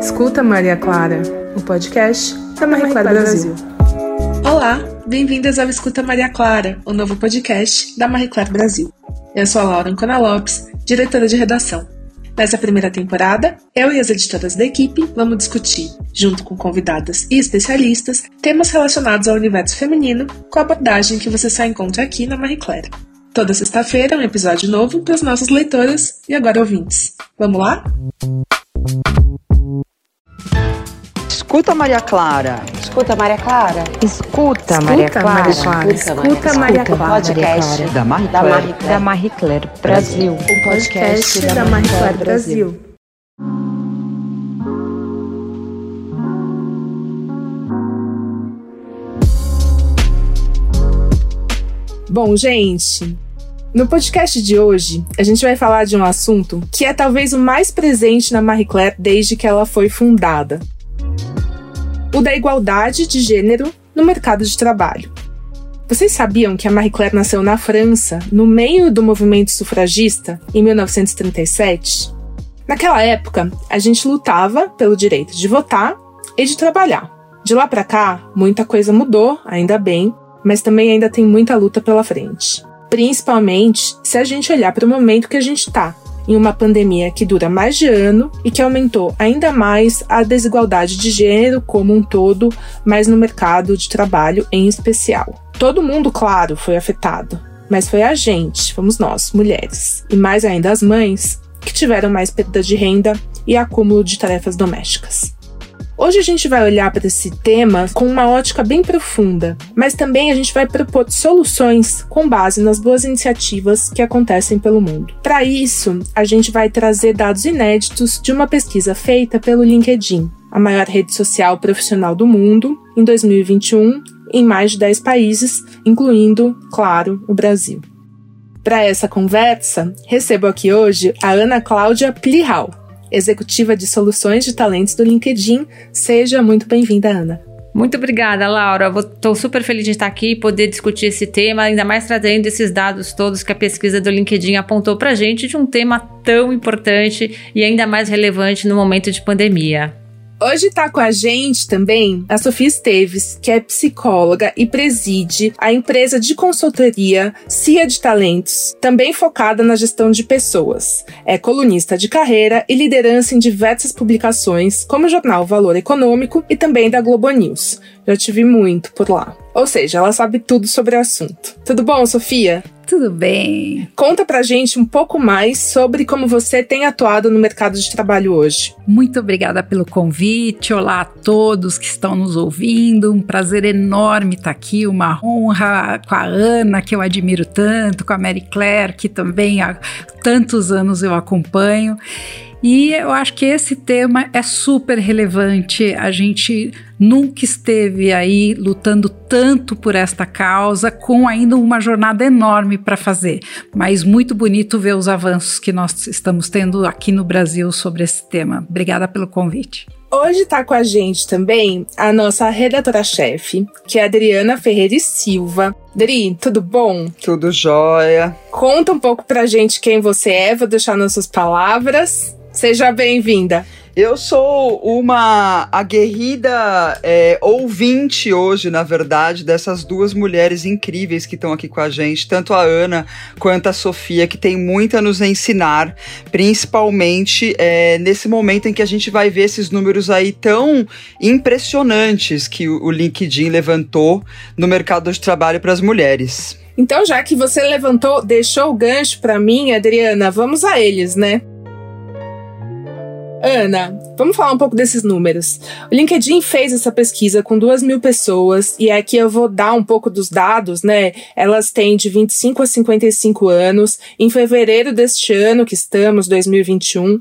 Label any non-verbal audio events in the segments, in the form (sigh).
Escuta Maria Clara, o podcast da Maria Clara Brasil. Olá, bem-vindas ao Escuta Maria Clara, o novo podcast da Marie Claire Brasil. Eu sou a Laura Ancona Lopes, diretora de redação. Nessa primeira temporada, eu e as editoras da equipe vamos discutir, junto com convidadas e especialistas, temas relacionados ao universo feminino, com a abordagem que você só encontra aqui na Marie Claire. Toda sexta-feira, um episódio novo para as nossas leitoras e agora ouvintes. Vamos lá? Escuta Maria Clara. Escuta Maria Clara. Escuta Maria Clara. Escuta Maria Clara. Podcast da Marie Claire. Da Marie Claire Brasil. O podcast da Marie Claire Brasil. Bom, gente, no podcast de hoje, a gente vai falar de um assunto que é talvez o mais presente na Marie Claire desde que ela foi fundada: o da igualdade de gênero no mercado de trabalho. Vocês sabiam que a Marie Claire nasceu na França, no meio do movimento sufragista, em 1937? Naquela época, a gente lutava pelo direito de votar e de trabalhar. De lá para cá, muita coisa mudou, ainda bem, mas também ainda tem muita luta pela frente. Principalmente se a gente olhar para o momento que a gente está, em uma pandemia que dura mais de ano e que aumentou ainda mais a desigualdade de gênero como um todo, mas no mercado de trabalho em especial. Todo mundo, claro, foi afetado, mas foi a gente, fomos nós, mulheres, e mais ainda as mães, que tiveram mais perda de renda e acúmulo de tarefas domésticas. Hoje a gente vai olhar para esse tema com uma ótica bem profunda, mas também a gente vai propor soluções com base nas boas iniciativas que acontecem pelo mundo. Para isso, a gente vai trazer dados inéditos de uma pesquisa feita pelo LinkedIn, a maior rede social profissional do mundo, em 2021, em mais de 10 países, incluindo, claro, o Brasil. Para essa conversa, recebo aqui hoje a Ana Cláudia Plihal, executiva de soluções de talentos do LinkedIn. Seja muito bem-vinda, Ana. Muito obrigada, Laura. Estou super feliz de estar aqui e poder discutir esse tema, ainda mais trazendo esses dados todos que a pesquisa do LinkedIn apontou para gente de um tema tão importante e ainda mais relevante no momento de pandemia. Hoje está com a gente também a Sofia Esteves, que é psicóloga e preside a empresa de consultoria CIA de Talentos, também focada na gestão de pessoas. É colunista de carreira e liderança em diversas publicações, como o jornal Valor Econômico e também da Globo News. Já tive muito por lá. Ou seja, ela sabe tudo sobre o assunto. Tudo bom, Sofia? Tudo bem. Conta pra gente um pouco mais sobre como você tem atuado no mercado de trabalho hoje. Muito obrigada pelo convite. Olá a todos que estão nos ouvindo. Um prazer enorme estar aqui, uma honra com a Ana, que eu admiro tanto, com a Mary Claire, que também há tantos anos eu acompanho. E eu acho que esse tema é super relevante. A gente nunca esteve aí lutando tanto por esta causa, com ainda uma jornada enorme para fazer. Mas muito bonito ver os avanços que nós estamos tendo aqui no Brasil sobre esse tema. Obrigada pelo convite. Hoje está com a gente também a nossa redatora-chefe, que é a Adriana Ferreira Silva. Adri, tudo bom? Tudo jóia. Conta um pouco pra gente quem você é, vou deixar nas suas palavras. Seja bem-vinda. Eu sou uma aguerrida é, ouvinte hoje, na verdade, dessas duas mulheres incríveis que estão aqui com a gente, tanto a Ana quanto a Sofia, que tem muito a nos ensinar, principalmente é, nesse momento em que a gente vai ver esses números aí tão impressionantes que o LinkedIn levantou no mercado de trabalho para as mulheres. Então, já que você levantou, deixou o gancho para mim, Adriana, vamos a eles, né? Ana, vamos falar um pouco desses números. O LinkedIn fez essa pesquisa com duas mil pessoas, e aqui eu vou dar um pouco dos dados, né? Elas têm de 25 a 55 anos, em fevereiro deste ano, que estamos, 2021,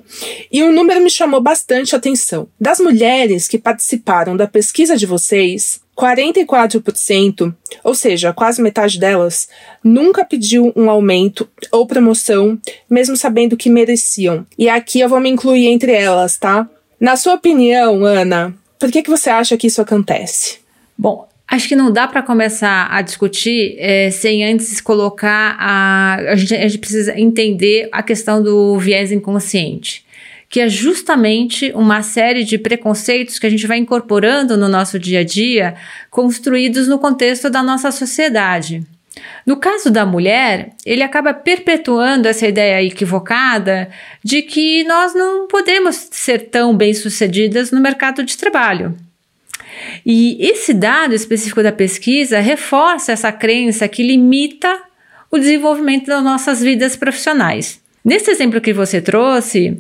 e um número me chamou bastante atenção. Das mulheres que participaram da pesquisa de vocês, 44%, ou seja, quase metade delas, nunca pediu um aumento ou promoção, mesmo sabendo que mereciam. E aqui eu vou me incluir entre elas, tá? Na sua opinião, Ana, por que, que você acha que isso acontece? Bom, Acho que não dá para começar a discutir é, sem antes colocar a. A gente, a gente precisa entender a questão do viés inconsciente que é justamente uma série de preconceitos que a gente vai incorporando no nosso dia a dia, construídos no contexto da nossa sociedade. No caso da mulher, ele acaba perpetuando essa ideia equivocada de que nós não podemos ser tão bem-sucedidas no mercado de trabalho. E esse dado específico da pesquisa reforça essa crença que limita o desenvolvimento das nossas vidas profissionais. Nesse exemplo que você trouxe,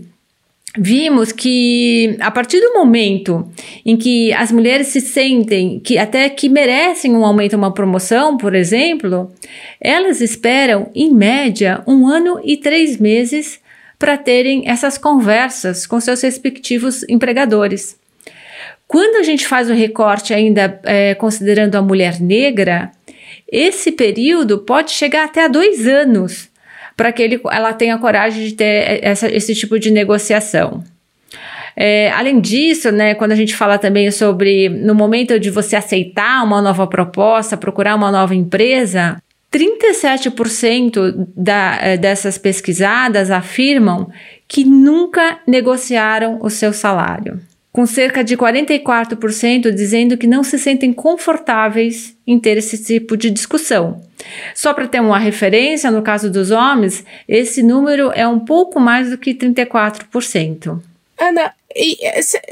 vimos que a partir do momento em que as mulheres se sentem que até que merecem um aumento, uma promoção, por exemplo, elas esperam em média um ano e três meses para terem essas conversas com seus respectivos empregadores. Quando a gente faz o recorte ainda é, considerando a mulher negra, esse período pode chegar até a dois anos para que ele, ela tenha coragem de ter essa, esse tipo de negociação. É, além disso, né, quando a gente fala também sobre no momento de você aceitar uma nova proposta, procurar uma nova empresa, 37% da, é, dessas pesquisadas afirmam que nunca negociaram o seu salário com cerca de 44% dizendo que não se sentem confortáveis em ter esse tipo de discussão. Só para ter uma referência, no caso dos homens, esse número é um pouco mais do que 34%. Ana,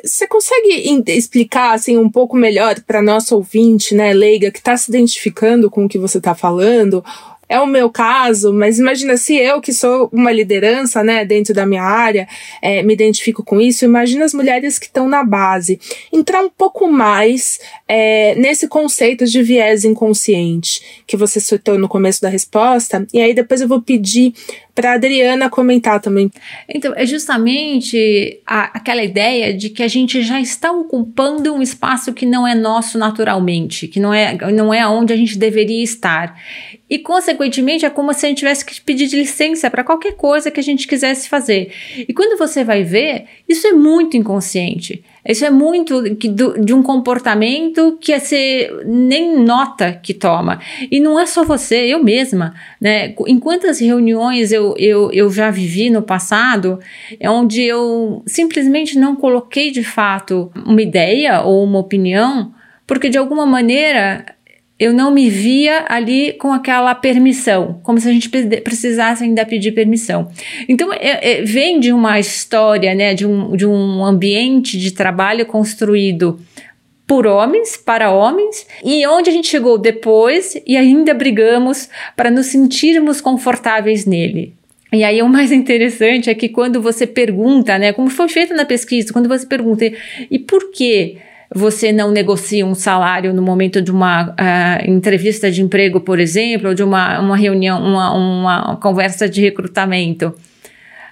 você consegue explicar assim um pouco melhor para nosso ouvinte, né, leiga, que está se identificando com o que você está falando, é o meu caso, mas imagina se eu, que sou uma liderança, né, dentro da minha área, é, me identifico com isso, imagina as mulheres que estão na base. Entrar um pouco mais é, nesse conceito de viés inconsciente que você citou no começo da resposta, e aí depois eu vou pedir para Adriana comentar também. Então, é justamente a, aquela ideia de que a gente já está ocupando um espaço que não é nosso naturalmente, que não é, não é onde a gente deveria estar. E, consequentemente, é como se a gente tivesse que pedir licença para qualquer coisa que a gente quisesse fazer. E quando você vai ver, isso é muito inconsciente. Isso é muito de um comportamento que você nem nota que toma. E não é só você, eu mesma. Né? Em quantas reuniões eu, eu, eu já vivi no passado, é onde eu simplesmente não coloquei de fato uma ideia ou uma opinião, porque de alguma maneira eu não me via ali com aquela permissão, como se a gente precisasse ainda pedir permissão. Então, é, é, vem de uma história, né, de um, de um ambiente de trabalho construído por homens, para homens, e onde a gente chegou depois e ainda brigamos para nos sentirmos confortáveis nele. E aí o mais (laughs) interessante é que quando você pergunta, né, como foi feito na pesquisa, quando você pergunta, e por que você não negocia um salário no momento de uma uh, entrevista de emprego, por exemplo, ou de uma, uma reunião, uma, uma conversa de recrutamento.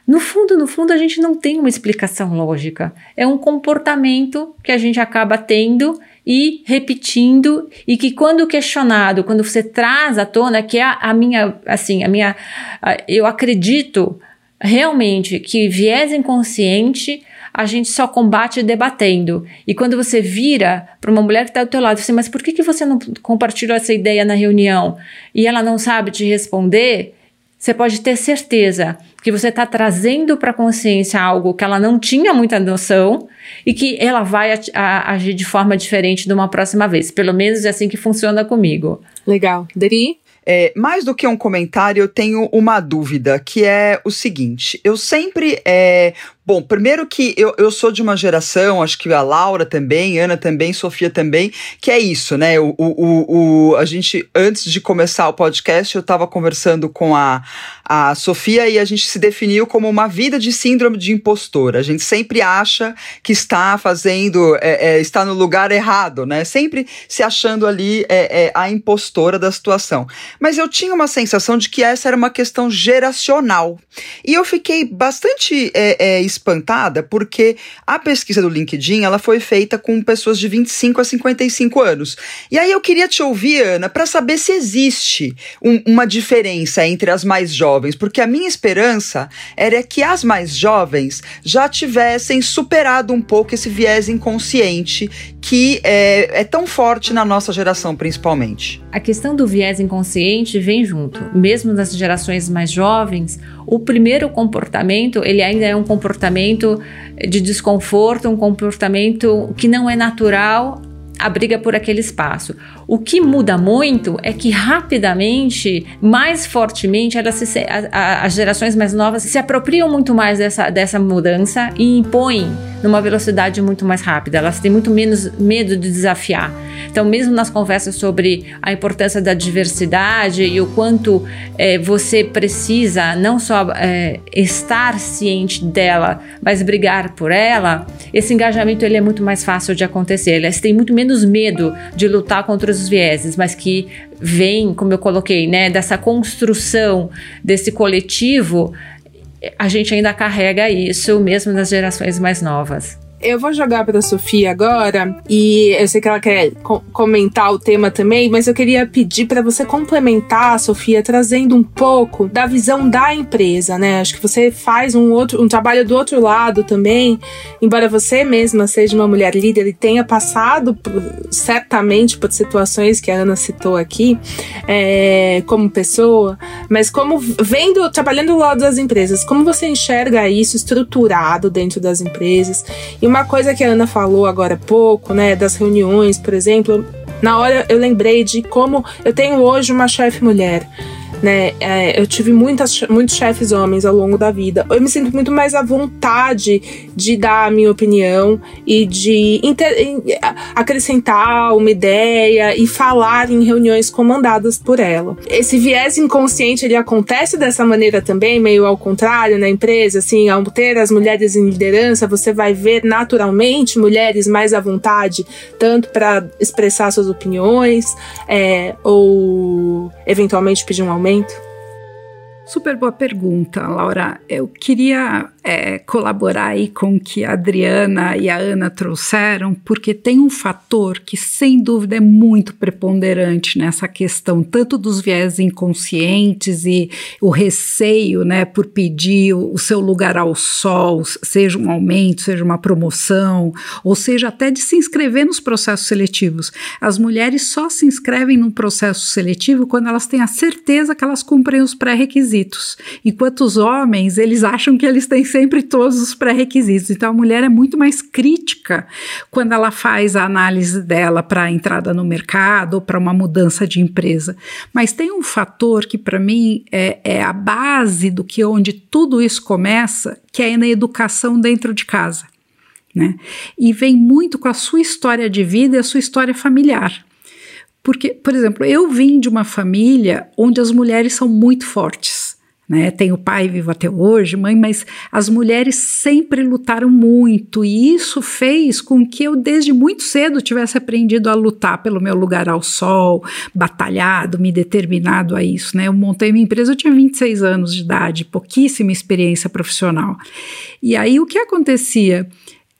No fundo, no fundo, a gente não tem uma explicação lógica. É um comportamento que a gente acaba tendo e repetindo e que quando questionado, quando você traz à tona, que é a, a minha, assim, a minha, a, eu acredito realmente que viés inconsciente a gente só combate debatendo. E quando você vira para uma mulher que está do teu lado, você, mas por que, que você não compartilhou essa ideia na reunião? E ela não sabe te responder, você pode ter certeza que você está trazendo para a consciência algo que ela não tinha muita noção e que ela vai a, a, agir de forma diferente de uma próxima vez. Pelo menos é assim que funciona comigo. Legal. Dri? É, mais do que um comentário, eu tenho uma dúvida, que é o seguinte: eu sempre é, Bom, primeiro que eu, eu sou de uma geração, acho que a Laura também, Ana também, Sofia também, que é isso, né? O, o, o, a gente, antes de começar o podcast, eu estava conversando com a, a Sofia e a gente se definiu como uma vida de síndrome de impostor. A gente sempre acha que está fazendo, é, é, está no lugar errado, né? Sempre se achando ali é, é, a impostora da situação. Mas eu tinha uma sensação de que essa era uma questão geracional. E eu fiquei bastante é, é, espantada porque a pesquisa do LinkedIn ela foi feita com pessoas de 25 a 55 anos. E aí eu queria te ouvir, Ana, para saber se existe um, uma diferença entre as mais jovens, porque a minha esperança era que as mais jovens já tivessem superado um pouco esse viés inconsciente que é, é tão forte na nossa geração, principalmente. A questão do viés inconsciente vem junto. Mesmo nas gerações mais jovens, o primeiro comportamento ele ainda é um comportamento comportamento de desconforto, um comportamento que não é natural a briga por aquele espaço. O que muda muito é que rapidamente, mais fortemente, se, a, a, as gerações mais novas se apropriam muito mais dessa, dessa mudança e impõem numa velocidade muito mais rápida. Elas têm muito menos medo de desafiar. Então, mesmo nas conversas sobre a importância da diversidade e o quanto é, você precisa não só é, estar ciente dela, mas brigar por ela, esse engajamento ele é muito mais fácil de acontecer. Elas têm muito menos medo de lutar contra os vieses, mas que vem, como eu coloquei, né, dessa construção desse coletivo a gente ainda carrega isso mesmo nas gerações mais novas. Eu vou jogar para Sofia agora e eu sei que ela quer co comentar o tema também, mas eu queria pedir para você complementar, Sofia, trazendo um pouco da visão da empresa, né? Acho que você faz um outro um trabalho do outro lado também, embora você mesma seja uma mulher líder e tenha passado por, certamente por situações que a Ana citou aqui, é, como pessoa, mas como vendo trabalhando do lado das empresas, como você enxerga isso estruturado dentro das empresas? E uma coisa que a Ana falou agora há pouco, né, das reuniões, por exemplo, na hora eu lembrei de como eu tenho hoje uma chefe mulher né? É, eu tive muitas, muitos chefes homens ao longo da vida. Eu me sinto muito mais à vontade de dar a minha opinião e de acrescentar uma ideia e falar em reuniões comandadas por ela. Esse viés inconsciente ele acontece dessa maneira também, meio ao contrário na empresa, assim, ao ter as mulheres em liderança, você vai ver naturalmente mulheres mais à vontade, tanto para expressar suas opiniões é, ou eventualmente pedir um aumento momento? Super boa pergunta, Laura. Eu queria é, colaborar aí com o que a Adriana e a Ana trouxeram, porque tem um fator que, sem dúvida, é muito preponderante nessa questão, tanto dos viés inconscientes e o receio né, por pedir o seu lugar ao sol, seja um aumento, seja uma promoção, ou seja, até de se inscrever nos processos seletivos. As mulheres só se inscrevem no processo seletivo quando elas têm a certeza que elas cumprem os pré-requisitos, enquanto os homens, eles acham que eles têm sempre todos os pré-requisitos. Então a mulher é muito mais crítica quando ela faz a análise dela para a entrada no mercado ou para uma mudança de empresa. Mas tem um fator que para mim é, é a base do que onde tudo isso começa, que é na educação dentro de casa. Né? E vem muito com a sua história de vida e a sua história familiar. Porque, por exemplo, eu vim de uma família onde as mulheres são muito fortes né? Tenho pai vivo até hoje, mãe, mas as mulheres sempre lutaram muito e isso fez com que eu desde muito cedo tivesse aprendido a lutar pelo meu lugar ao sol, batalhado, me determinado a isso, né? Eu montei minha empresa, eu tinha 26 anos de idade, pouquíssima experiência profissional. E aí o que acontecia?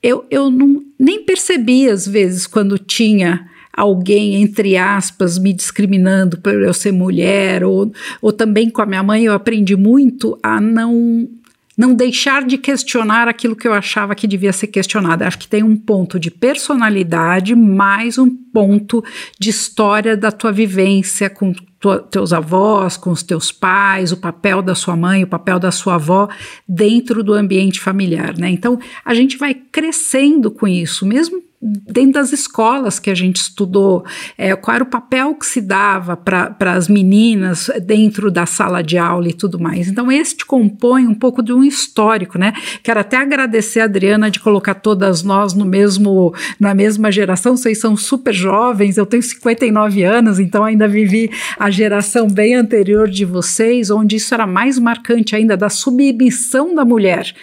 Eu, eu não, nem percebia às vezes quando tinha alguém, entre aspas, me discriminando por eu ser mulher, ou, ou também com a minha mãe, eu aprendi muito a não não deixar de questionar aquilo que eu achava que devia ser questionado. Acho que tem um ponto de personalidade, mais um ponto de história da tua vivência com tua, teus avós, com os teus pais, o papel da sua mãe, o papel da sua avó dentro do ambiente familiar, né? Então a gente vai crescendo com isso, mesmo dentro das escolas que a gente estudou, é, qual era o papel que se dava para as meninas dentro da sala de aula e tudo mais. Então, este compõe um pouco de um histórico, né? Quero até agradecer a Adriana de colocar todas nós no mesmo, na mesma geração. Vocês são super jovens, eu tenho 59 anos, então ainda vivi a geração bem anterior de vocês, onde isso era mais marcante ainda da submissão da mulher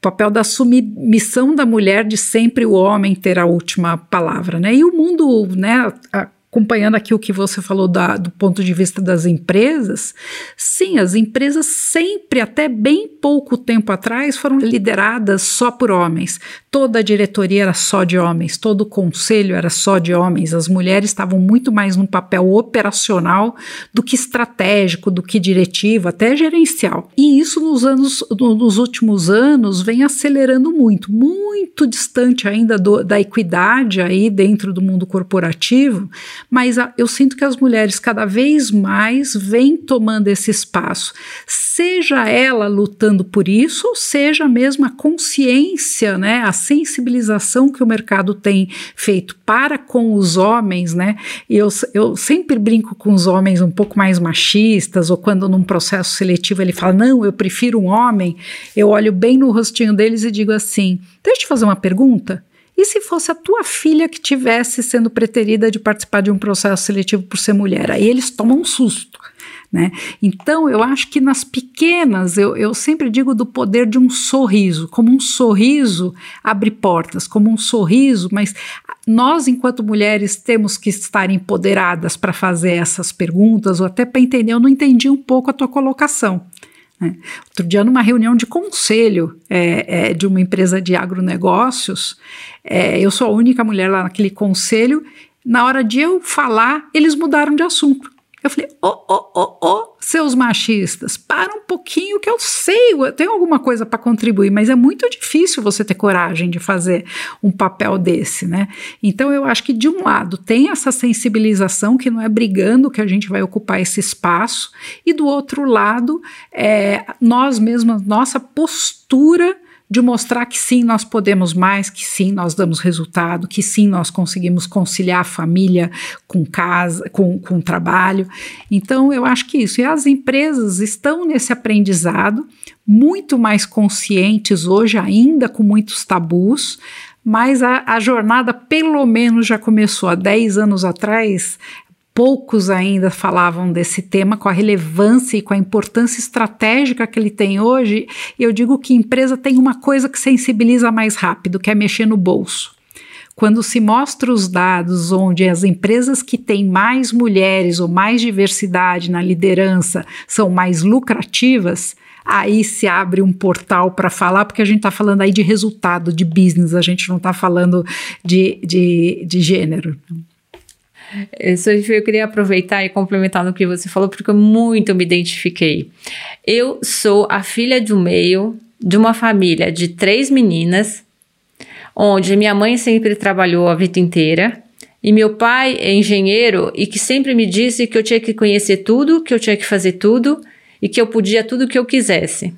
papel da submissão da mulher de sempre o homem ter a última palavra, né? E o mundo, né, acompanhando aqui o que você falou da, do ponto de vista das empresas, sim, as empresas sempre, até bem pouco tempo atrás, foram lideradas só por homens. Toda a diretoria era só de homens, todo o conselho era só de homens. As mulheres estavam muito mais num papel operacional do que estratégico, do que diretivo, até gerencial. E isso nos anos, nos últimos anos, vem acelerando muito, muito distante ainda do, da equidade aí dentro do mundo corporativo mas a, eu sinto que as mulheres cada vez mais vêm tomando esse espaço, seja ela lutando por isso, seja mesmo a consciência, né, a sensibilização que o mercado tem feito para com os homens, né? E eu, eu sempre brinco com os homens um pouco mais machistas, ou quando num processo seletivo ele fala, não, eu prefiro um homem, eu olho bem no rostinho deles e digo assim: deixa eu te fazer uma pergunta. E se fosse a tua filha que tivesse sendo preterida de participar de um processo seletivo por ser mulher? Aí eles tomam um susto. Né? Então, eu acho que nas pequenas, eu, eu sempre digo do poder de um sorriso, como um sorriso abre portas, como um sorriso, mas nós, enquanto mulheres, temos que estar empoderadas para fazer essas perguntas, ou até para entender. Eu não entendi um pouco a tua colocação. Né? Outro dia, numa reunião de conselho é, é, de uma empresa de agronegócios, é, eu sou a única mulher lá naquele conselho. Na hora de eu falar, eles mudaram de assunto. Eu falei, ô, ô, ô, ô, seus machistas, para um pouquinho que eu sei, eu tenho alguma coisa para contribuir, mas é muito difícil você ter coragem de fazer um papel desse, né? Então eu acho que de um lado tem essa sensibilização que não é brigando que a gente vai ocupar esse espaço, e do outro lado, é, nós mesmos, nossa postura de mostrar que sim, nós podemos mais, que sim, nós damos resultado, que sim, nós conseguimos conciliar a família com casa, com, com trabalho. Então, eu acho que isso. E as empresas estão nesse aprendizado, muito mais conscientes hoje, ainda com muitos tabus, mas a, a, jornada pelo menos já começou há 10 anos atrás poucos ainda falavam desse tema com a relevância e com a importância estratégica que ele tem hoje. Eu digo que empresa tem uma coisa que sensibiliza mais rápido, que é mexer no bolso. Quando se mostra os dados onde as empresas que têm mais mulheres ou mais diversidade na liderança são mais lucrativas, aí se abre um portal para falar, porque a gente está falando aí de resultado, de business, a gente não está falando de, de, de gênero. Eu queria aproveitar e complementar no que você falou, porque eu muito me identifiquei. Eu sou a filha do meio de uma família de três meninas, onde minha mãe sempre trabalhou a vida inteira. E meu pai é engenheiro e que sempre me disse que eu tinha que conhecer tudo, que eu tinha que fazer tudo e que eu podia tudo que eu quisesse.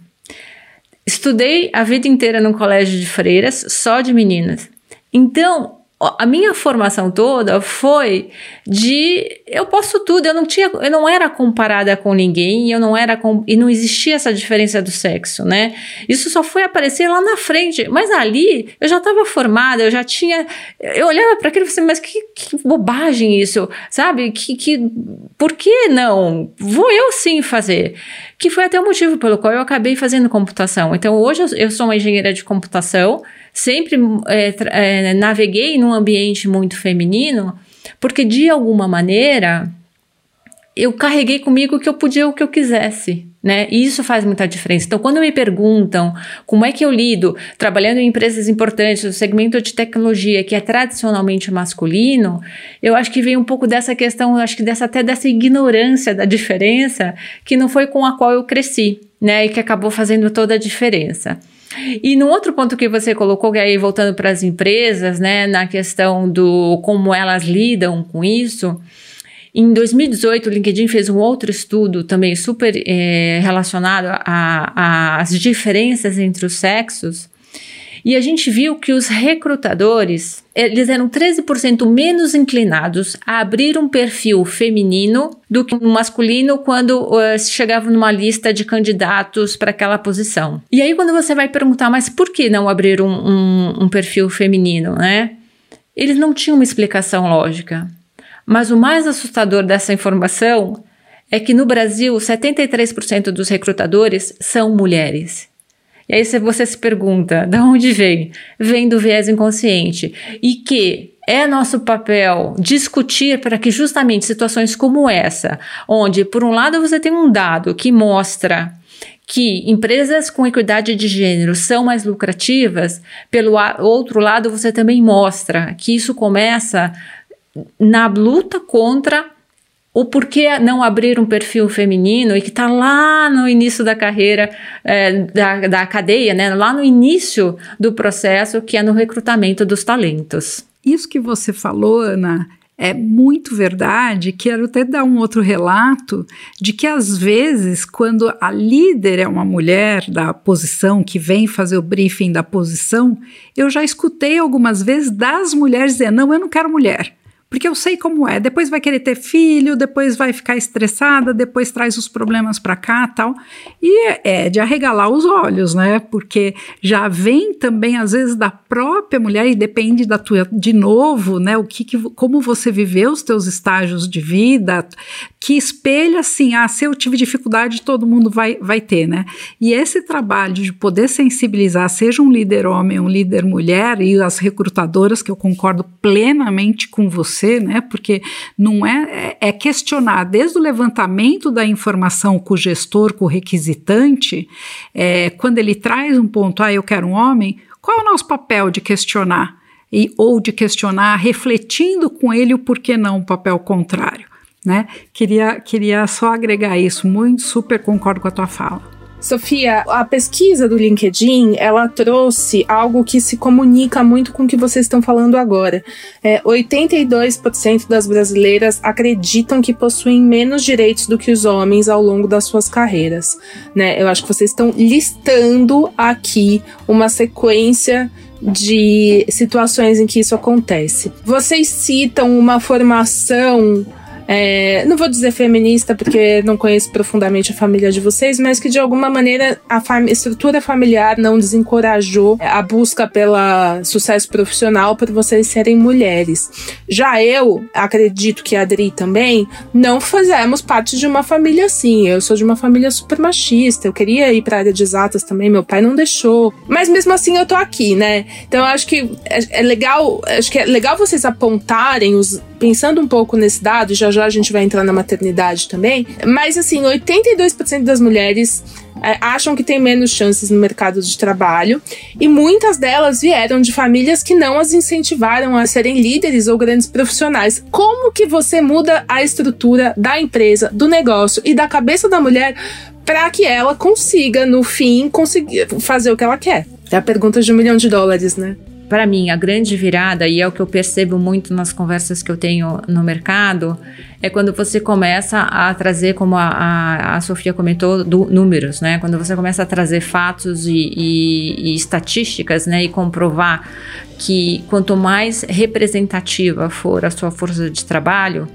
Estudei a vida inteira num colégio de freiras, só de meninas. Então, a minha formação toda foi de eu posso tudo, eu não tinha, eu não era comparada com ninguém, eu não era com, e não existia essa diferença do sexo, né? Isso só foi aparecer lá na frente, mas ali eu já estava formada, eu já tinha, eu olhava para aquilo e falei, mas que, que, bobagem isso, sabe? Que, que por que não? Vou eu sim fazer. Que foi até o motivo pelo qual eu acabei fazendo computação. Então hoje eu, eu sou uma engenheira de computação sempre é, é, naveguei num ambiente muito feminino, porque de alguma maneira eu carreguei comigo que eu podia o que eu quisesse, né? E isso faz muita diferença. Então, quando me perguntam como é que eu lido trabalhando em empresas importantes do segmento de tecnologia que é tradicionalmente masculino, eu acho que vem um pouco dessa questão, acho que dessa até dessa ignorância da diferença que não foi com a qual eu cresci, né? E que acabou fazendo toda a diferença. E no outro ponto que você colocou, que aí voltando para as empresas, né, na questão do como elas lidam com isso, em 2018, o LinkedIn fez um outro estudo também super é, relacionado às diferenças entre os sexos, e a gente viu que os recrutadores, eles eram 13% menos inclinados a abrir um perfil feminino do que um masculino quando uh, chegava numa lista de candidatos para aquela posição. E aí quando você vai perguntar, mas por que não abrir um, um, um perfil feminino, né? Eles não tinham uma explicação lógica. Mas o mais assustador dessa informação é que no Brasil, 73% dos recrutadores são mulheres. E aí você se pergunta, (laughs) de onde vem? Vem do viés inconsciente. E que é nosso papel discutir para que justamente situações como essa, onde por um lado você tem um dado que mostra que empresas com equidade de gênero são mais lucrativas, pelo outro lado você também mostra que isso começa na luta contra o porquê não abrir um perfil feminino e que está lá no início da carreira é, da, da cadeia, né? lá no início do processo, que é no recrutamento dos talentos. Isso que você falou, Ana, é muito verdade. Quero até dar um outro relato de que às vezes, quando a líder é uma mulher da posição que vem fazer o briefing da posição, eu já escutei algumas vezes das mulheres dizer: não, eu não quero mulher porque eu sei como é. Depois vai querer ter filho, depois vai ficar estressada, depois traz os problemas para cá tal. E é de arregalar os olhos, né? Porque já vem também, às vezes, da própria mulher, e depende da tua, de novo, né? O que, que como você viveu os teus estágios de vida, que espelha assim, ah, se eu tive dificuldade, todo mundo vai, vai ter, né? E esse trabalho de poder sensibilizar, seja um líder homem, um líder mulher, e as recrutadoras, que eu concordo plenamente com você você, né? Porque não é, é, é questionar desde o levantamento da informação com o gestor, com o requisitante, é, quando ele traz um ponto, ah, eu quero um homem, qual é o nosso papel de questionar? E, ou de questionar, refletindo com ele o porquê não o papel contrário. Né? Queria, queria só agregar isso, muito super concordo com a tua fala. Sofia, a pesquisa do LinkedIn, ela trouxe algo que se comunica muito com o que vocês estão falando agora. É, 82% das brasileiras acreditam que possuem menos direitos do que os homens ao longo das suas carreiras. Né? Eu acho que vocês estão listando aqui uma sequência de situações em que isso acontece. Vocês citam uma formação é, não vou dizer feminista porque não conheço profundamente a família de vocês, mas que de alguma maneira a fam estrutura familiar não desencorajou a busca pela sucesso profissional por vocês serem mulheres. Já eu, acredito que a Adri também, não fazemos parte de uma família assim. Eu sou de uma família super machista. Eu queria ir para a área de exatas também, meu pai não deixou. Mas mesmo assim eu tô aqui, né? Então eu acho que é, é legal, acho que é legal vocês apontarem os pensando um pouco nesse dado, já já a gente vai entrar na maternidade também, mas assim, 82% das mulheres é, acham que têm menos chances no mercado de trabalho e muitas delas vieram de famílias que não as incentivaram a serem líderes ou grandes profissionais. Como que você muda a estrutura da empresa, do negócio e da cabeça da mulher para que ela consiga, no fim, conseguir fazer o que ela quer? É a pergunta de um milhão de dólares, né? Para mim, a grande virada, e é o que eu percebo muito nas conversas que eu tenho no mercado, é quando você começa a trazer, como a, a, a Sofia comentou, do, números, né? Quando você começa a trazer fatos e, e, e estatísticas, né? E comprovar que quanto mais representativa for a sua força de trabalho,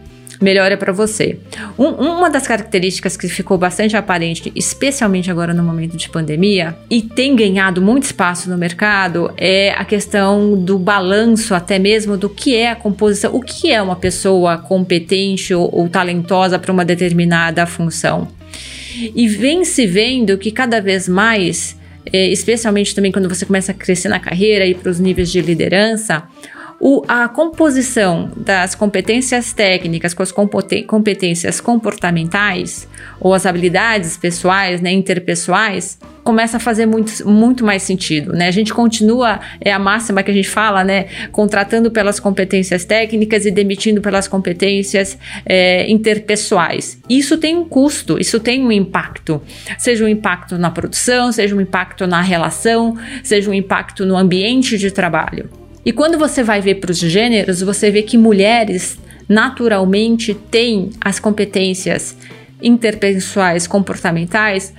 melhor é para você. Um, uma das características que ficou bastante aparente, especialmente agora no momento de pandemia, e tem ganhado muito espaço no mercado, é a questão do balanço, até mesmo do que é a composição, o que é uma pessoa competente ou, ou talentosa para uma determinada função. E vem se vendo que cada vez mais, é, especialmente também quando você começa a crescer na carreira e para os níveis de liderança, o, a composição das competências técnicas com as competências comportamentais ou as habilidades pessoais, né, interpessoais, começa a fazer muito, muito mais sentido, né? A gente continua, é a máxima que a gente fala, né? Contratando pelas competências técnicas e demitindo pelas competências é, interpessoais. Isso tem um custo, isso tem um impacto. Seja um impacto na produção, seja um impacto na relação, seja um impacto no ambiente de trabalho. E quando você vai ver para os gêneros, você vê que mulheres naturalmente têm as competências interpessoais, comportamentais,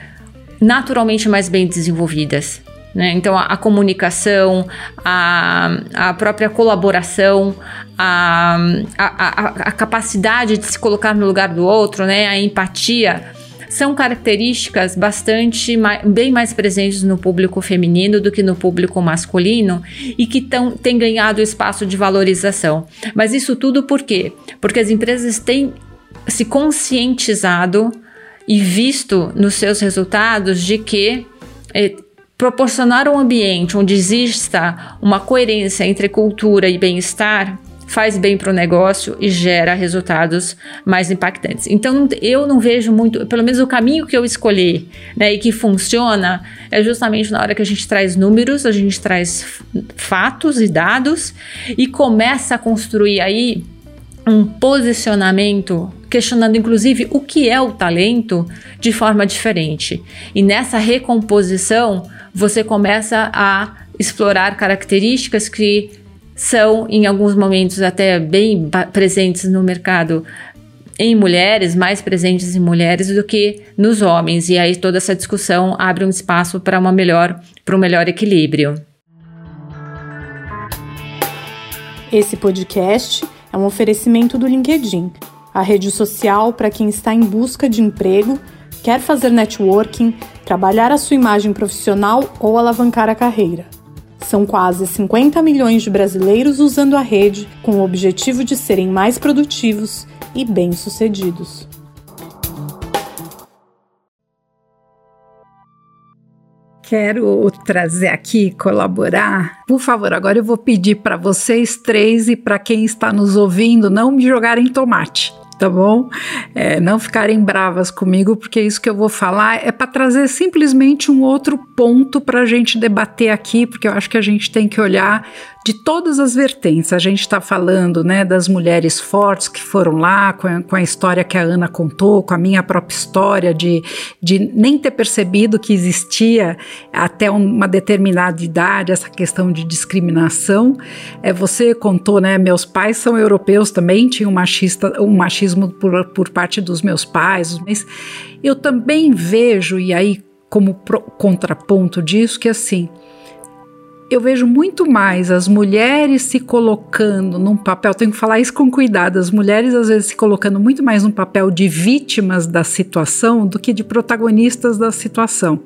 naturalmente mais bem desenvolvidas. Né? Então, a, a comunicação, a, a, própria colaboração, a, a, capacidade de se colocar no lugar do outro, né? a empatia são características bastante bem mais presentes no público feminino do que no público masculino e que tão, têm ganhado espaço de valorização. Mas isso tudo por quê? Porque as empresas têm se conscientizado e visto nos seus resultados de que é, proporcionar um ambiente onde exista uma coerência entre cultura e bem-estar faz bem para o negócio e gera resultados mais impactantes. Então eu não vejo muito, pelo menos o caminho que eu escolhi, né, e que funciona é justamente na hora que a gente traz números, a gente traz fatos e dados e começa a construir aí um posicionamento questionando inclusive o que é o talento de forma diferente. E nessa recomposição, você começa a explorar características que são, em alguns momentos, até bem presentes no mercado em mulheres, mais presentes em mulheres do que nos homens. E aí toda essa discussão abre um espaço para uma melhor, para um melhor equilíbrio. Esse podcast é um oferecimento do LinkedIn, a rede social para quem está em busca de emprego, quer fazer networking, trabalhar a sua imagem profissional ou alavancar a carreira. São quase 50 milhões de brasileiros usando a rede com o objetivo de serem mais produtivos e bem-sucedidos. Quero trazer aqui, colaborar. Por favor, agora eu vou pedir para vocês três e para quem está nos ouvindo não me jogarem tomate tá bom? É, não ficarem bravas comigo, porque isso que eu vou falar é para trazer simplesmente um outro ponto para a gente debater aqui, porque eu acho que a gente tem que olhar de todas as vertentes. A gente está falando né, das mulheres fortes que foram lá, com a, com a, história que a Ana contou, com a minha própria história de, de nem ter percebido que existia até uma determinada idade essa questão de discriminação. É, você contou, né? Meus pais são europeus também, tinha um, machista, um por, por parte dos meus pais, mas eu também vejo, e aí como pro, contraponto disso, que assim eu vejo muito mais as mulheres se colocando num papel, tenho que falar isso com cuidado, as mulheres às vezes se colocando muito mais num papel de vítimas da situação do que de protagonistas da situação,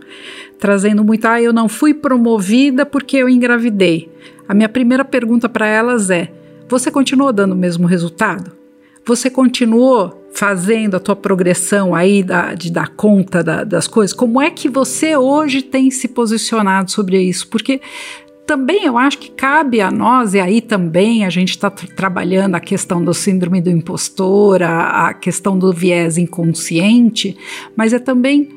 trazendo muito, ah, eu não fui promovida porque eu engravidei. A minha primeira pergunta para elas é: você continuou dando o mesmo resultado? Você continuou fazendo a tua progressão aí da, de dar conta da, das coisas? Como é que você hoje tem se posicionado sobre isso? Porque também eu acho que cabe a nós, e aí também a gente está trabalhando a questão do síndrome do impostor, a, a, questão do viés inconsciente, mas é também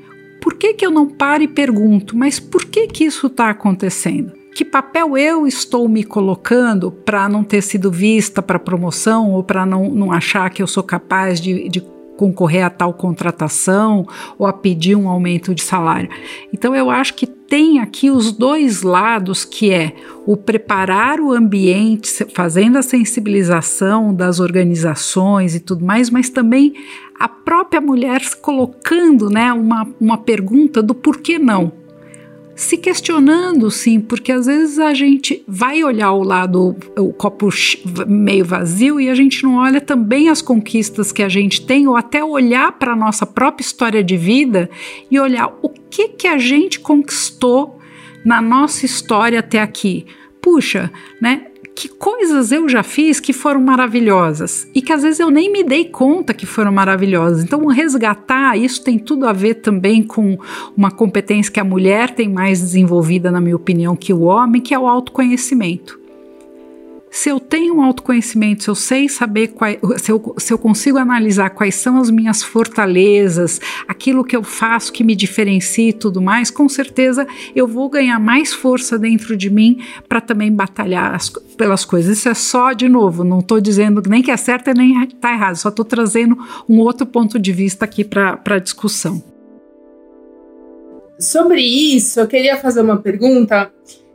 por que, que eu não paro e pergunto, mas por que, que isso está acontecendo? Que papel eu estou me colocando para não ter sido vista para promoção ou para não, não achar que eu sou capaz de, de concorrer a tal contratação ou a pedir um aumento de salário. Então eu acho que tem aqui os dois lados que é o preparar o ambiente, fazendo a sensibilização das organizações e tudo mais, mas também a própria mulher colocando, né, uma, uma pergunta do porquê não se questionando, sim, porque às vezes a gente vai olhar o lado, o copo meio vazio e a gente não olha também as conquistas que a gente tem, ou até olhar para a nossa própria história de vida e olhar o que, que a gente conquistou na nossa história até aqui. Puxa, né? Que coisas eu já fiz que foram maravilhosas e que às vezes eu nem me dei conta que foram maravilhosas. Então, resgatar isso tem tudo a ver também com uma competência que a mulher tem mais desenvolvida, na minha opinião, que o homem, que é o autoconhecimento se eu tenho um autoconhecimento, se eu sei saber quais, se eu, se eu consigo analisar quais são as minhas fortalezas, aquilo que eu faço que me diferencia e tudo mais, com certeza eu vou ganhar mais força dentro de mim para também batalhar as, pelas coisas. Isso é só, de novo, não estou dizendo nem que é certo nem está errado, só estou trazendo um outro ponto de vista aqui para a discussão. Sobre isso, eu queria fazer uma pergunta,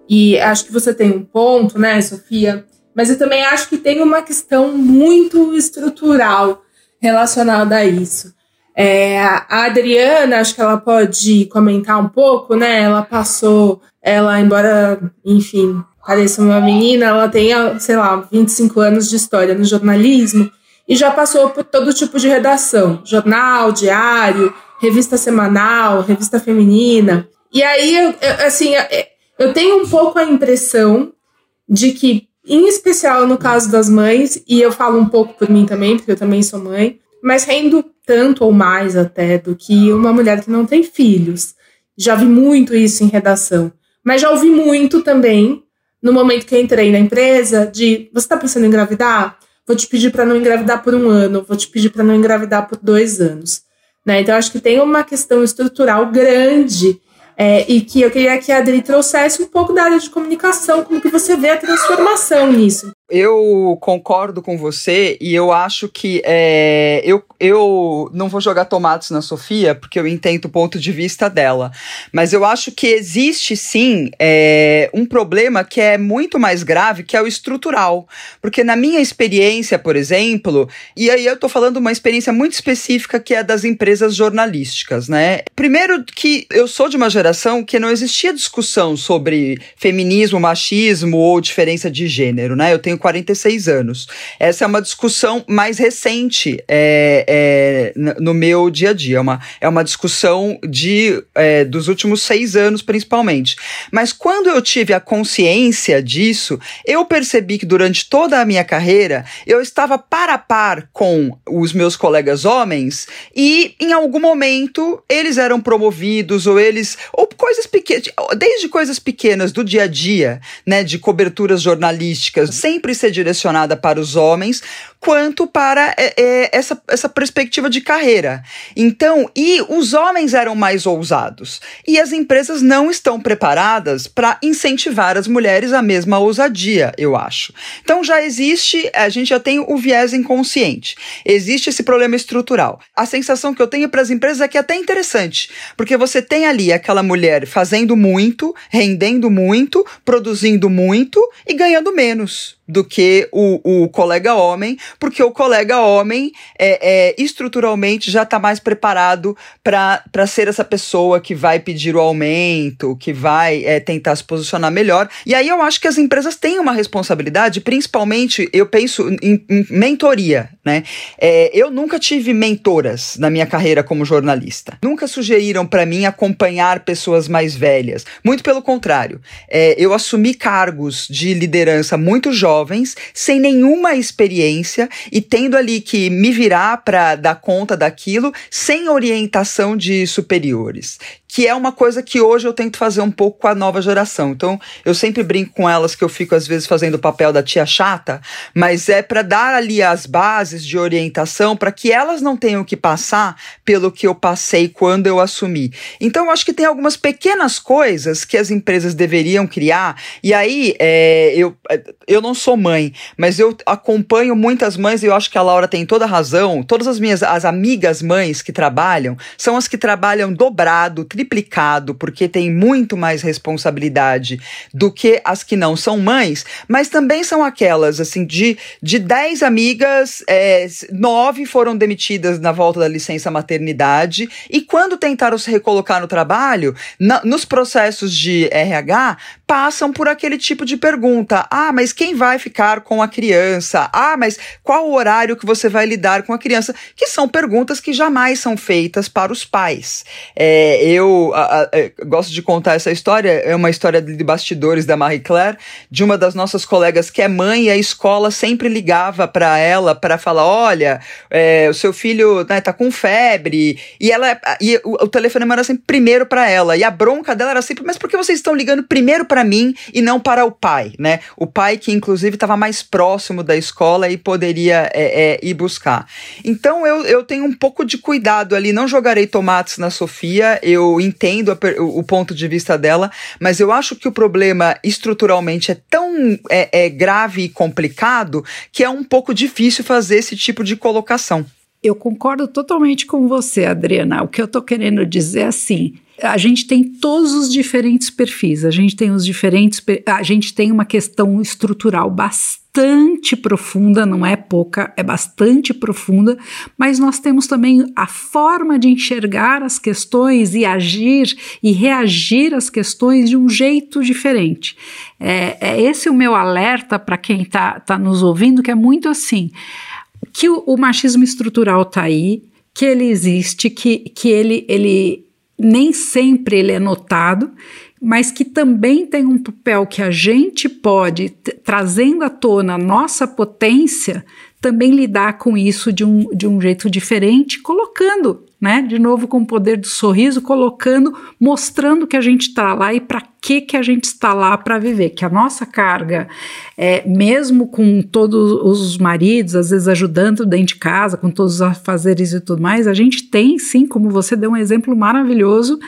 e acho que você tem um ponto, né, Sofia? Mas eu também acho que tem uma questão muito estrutural relacionada a isso. É, a Adriana, acho que ela pode comentar um pouco, né? Ela passou, ela, embora, enfim, pareça uma menina, ela tem, sei lá, 25 anos de história no jornalismo e já passou por todo tipo de redação: jornal, diário, revista semanal, revista feminina. E aí, assim, eu tenho um pouco a impressão de que em especial no caso das mães, e eu falo um pouco por mim também, porque eu também sou mãe, mas rendo tanto ou mais até do que uma mulher que não tem filhos. Já vi muito isso em redação. Mas já ouvi muito também, no momento que entrei na empresa, de você está pensando em engravidar? Vou te pedir para não engravidar por um ano, vou te pedir para não engravidar por dois anos. Né? Então, acho que tem uma questão estrutural grande é, e que eu queria que a Adri trouxesse um pouco da área de comunicação, como que você vê a transformação nisso. Eu concordo com você e eu acho que é, eu, eu não vou jogar tomates na Sofia porque eu entendo o ponto de vista dela. Mas eu acho que existe sim é, um problema que é muito mais grave, que é o estrutural. Porque na minha experiência, por exemplo, e aí eu tô falando uma experiência muito específica que é das empresas jornalísticas, né? Primeiro que eu sou de uma geração que não existia discussão sobre feminismo, machismo ou diferença de gênero, né? Eu tenho 46 anos. Essa é uma discussão mais recente é, é, no meu dia a dia. É uma, é uma discussão de, é, dos últimos seis anos, principalmente. Mas quando eu tive a consciência disso, eu percebi que durante toda a minha carreira eu estava par a par com os meus colegas homens e em algum momento eles eram promovidos ou eles ou coisas pequenas, desde coisas pequenas do dia a dia, né, de coberturas jornalísticas, sempre ser direcionada para os homens, quanto para é, é, essa, essa perspectiva de carreira. Então, e os homens eram mais ousados. E as empresas não estão preparadas para incentivar as mulheres a mesma ousadia, eu acho. Então já existe, a gente já tem o viés inconsciente. Existe esse problema estrutural. A sensação que eu tenho para as empresas é que é até interessante, porque você tem ali aquela mulher fazendo muito, rendendo muito, produzindo muito e ganhando menos do que o, o colega homem, porque o colega homem é, é estruturalmente já está mais preparado para ser essa pessoa que vai pedir o aumento, que vai é, tentar se posicionar melhor. E aí eu acho que as empresas têm uma responsabilidade, principalmente eu penso em, em mentoria, né? É, eu nunca tive mentoras na minha carreira como jornalista. Nunca sugeriram para mim acompanhar pessoas mais velhas. Muito pelo contrário. É, eu assumi cargos de liderança muito jovens jovens, sem nenhuma experiência e tendo ali que me virar para dar conta daquilo, sem orientação de superiores que é uma coisa que hoje eu tento fazer um pouco com a nova geração. Então, eu sempre brinco com elas que eu fico às vezes fazendo o papel da tia chata, mas é para dar ali as bases de orientação para que elas não tenham que passar pelo que eu passei quando eu assumi. Então, eu acho que tem algumas pequenas coisas que as empresas deveriam criar. E aí, é, eu, eu não sou mãe, mas eu acompanho muitas mães e eu acho que a Laura tem toda a razão. Todas as minhas as amigas mães que trabalham são as que trabalham dobrado, triplicado, porque tem muito mais responsabilidade do que as que não são mães, mas também são aquelas, assim, de, de dez amigas, é, nove foram demitidas na volta da licença maternidade, e quando tentaram se recolocar no trabalho, na, nos processos de RH, passam por aquele tipo de pergunta: ah, mas quem vai ficar com a criança? Ah, mas qual o horário que você vai lidar com a criança? Que são perguntas que jamais são feitas para os pais. É, eu a, a, é, gosto de contar essa história, é uma história de bastidores da Marie Claire, de uma das nossas colegas que é mãe e a escola sempre ligava para ela para falar: olha, é, o seu filho né, tá com febre, e ela e o, o telefonema era sempre primeiro para ela, e a bronca dela era sempre: mas por que vocês estão ligando primeiro para mim e não para o pai, né? O pai que inclusive estava mais próximo da escola e poderia é, é, ir buscar. Então eu, eu tenho um pouco de cuidado ali, não jogarei tomates na Sofia, eu entendo a, o ponto de vista dela, mas eu acho que o problema estruturalmente é tão é, é grave e complicado que é um pouco difícil fazer esse tipo de colocação. Eu concordo totalmente com você, Adriana. O que eu estou querendo dizer é assim: a gente tem todos os diferentes perfis, a gente tem os diferentes, a gente tem uma questão estrutural bastante profunda, não é pouca, é bastante profunda, mas nós temos também a forma de enxergar as questões e agir e reagir às questões de um jeito diferente. É, é esse o meu alerta para quem está tá nos ouvindo, que é muito assim, que o, o machismo estrutural está aí, que ele existe, que, que ele, ele nem sempre ele é notado, mas que também tem um papel que a gente pode, trazendo à tona a nossa potência, também lidar com isso de um, de um jeito diferente, colocando, né, de novo com o poder do sorriso, colocando, mostrando que a gente está lá e para que que a gente está lá para viver, que a nossa carga, é, mesmo com todos os maridos, às vezes ajudando dentro de casa, com todos os afazeres e tudo mais, a gente tem sim, como você deu um exemplo maravilhoso,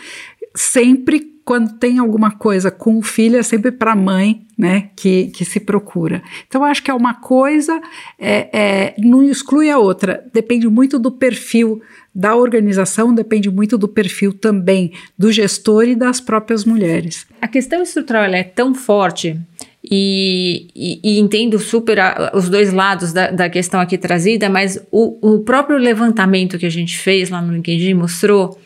sempre quando tem alguma coisa com o filho, é sempre para a mãe né, que, que se procura. Então, acho que é uma coisa, é, é, não exclui a outra, depende muito do perfil da organização, depende muito do perfil também do gestor e das próprias mulheres. A questão estrutural é tão forte e, e, e, entendo super a, os dois lados da, da, questão aqui trazida, mas o, o próprio levantamento que a gente fez lá no LinkedIn mostrou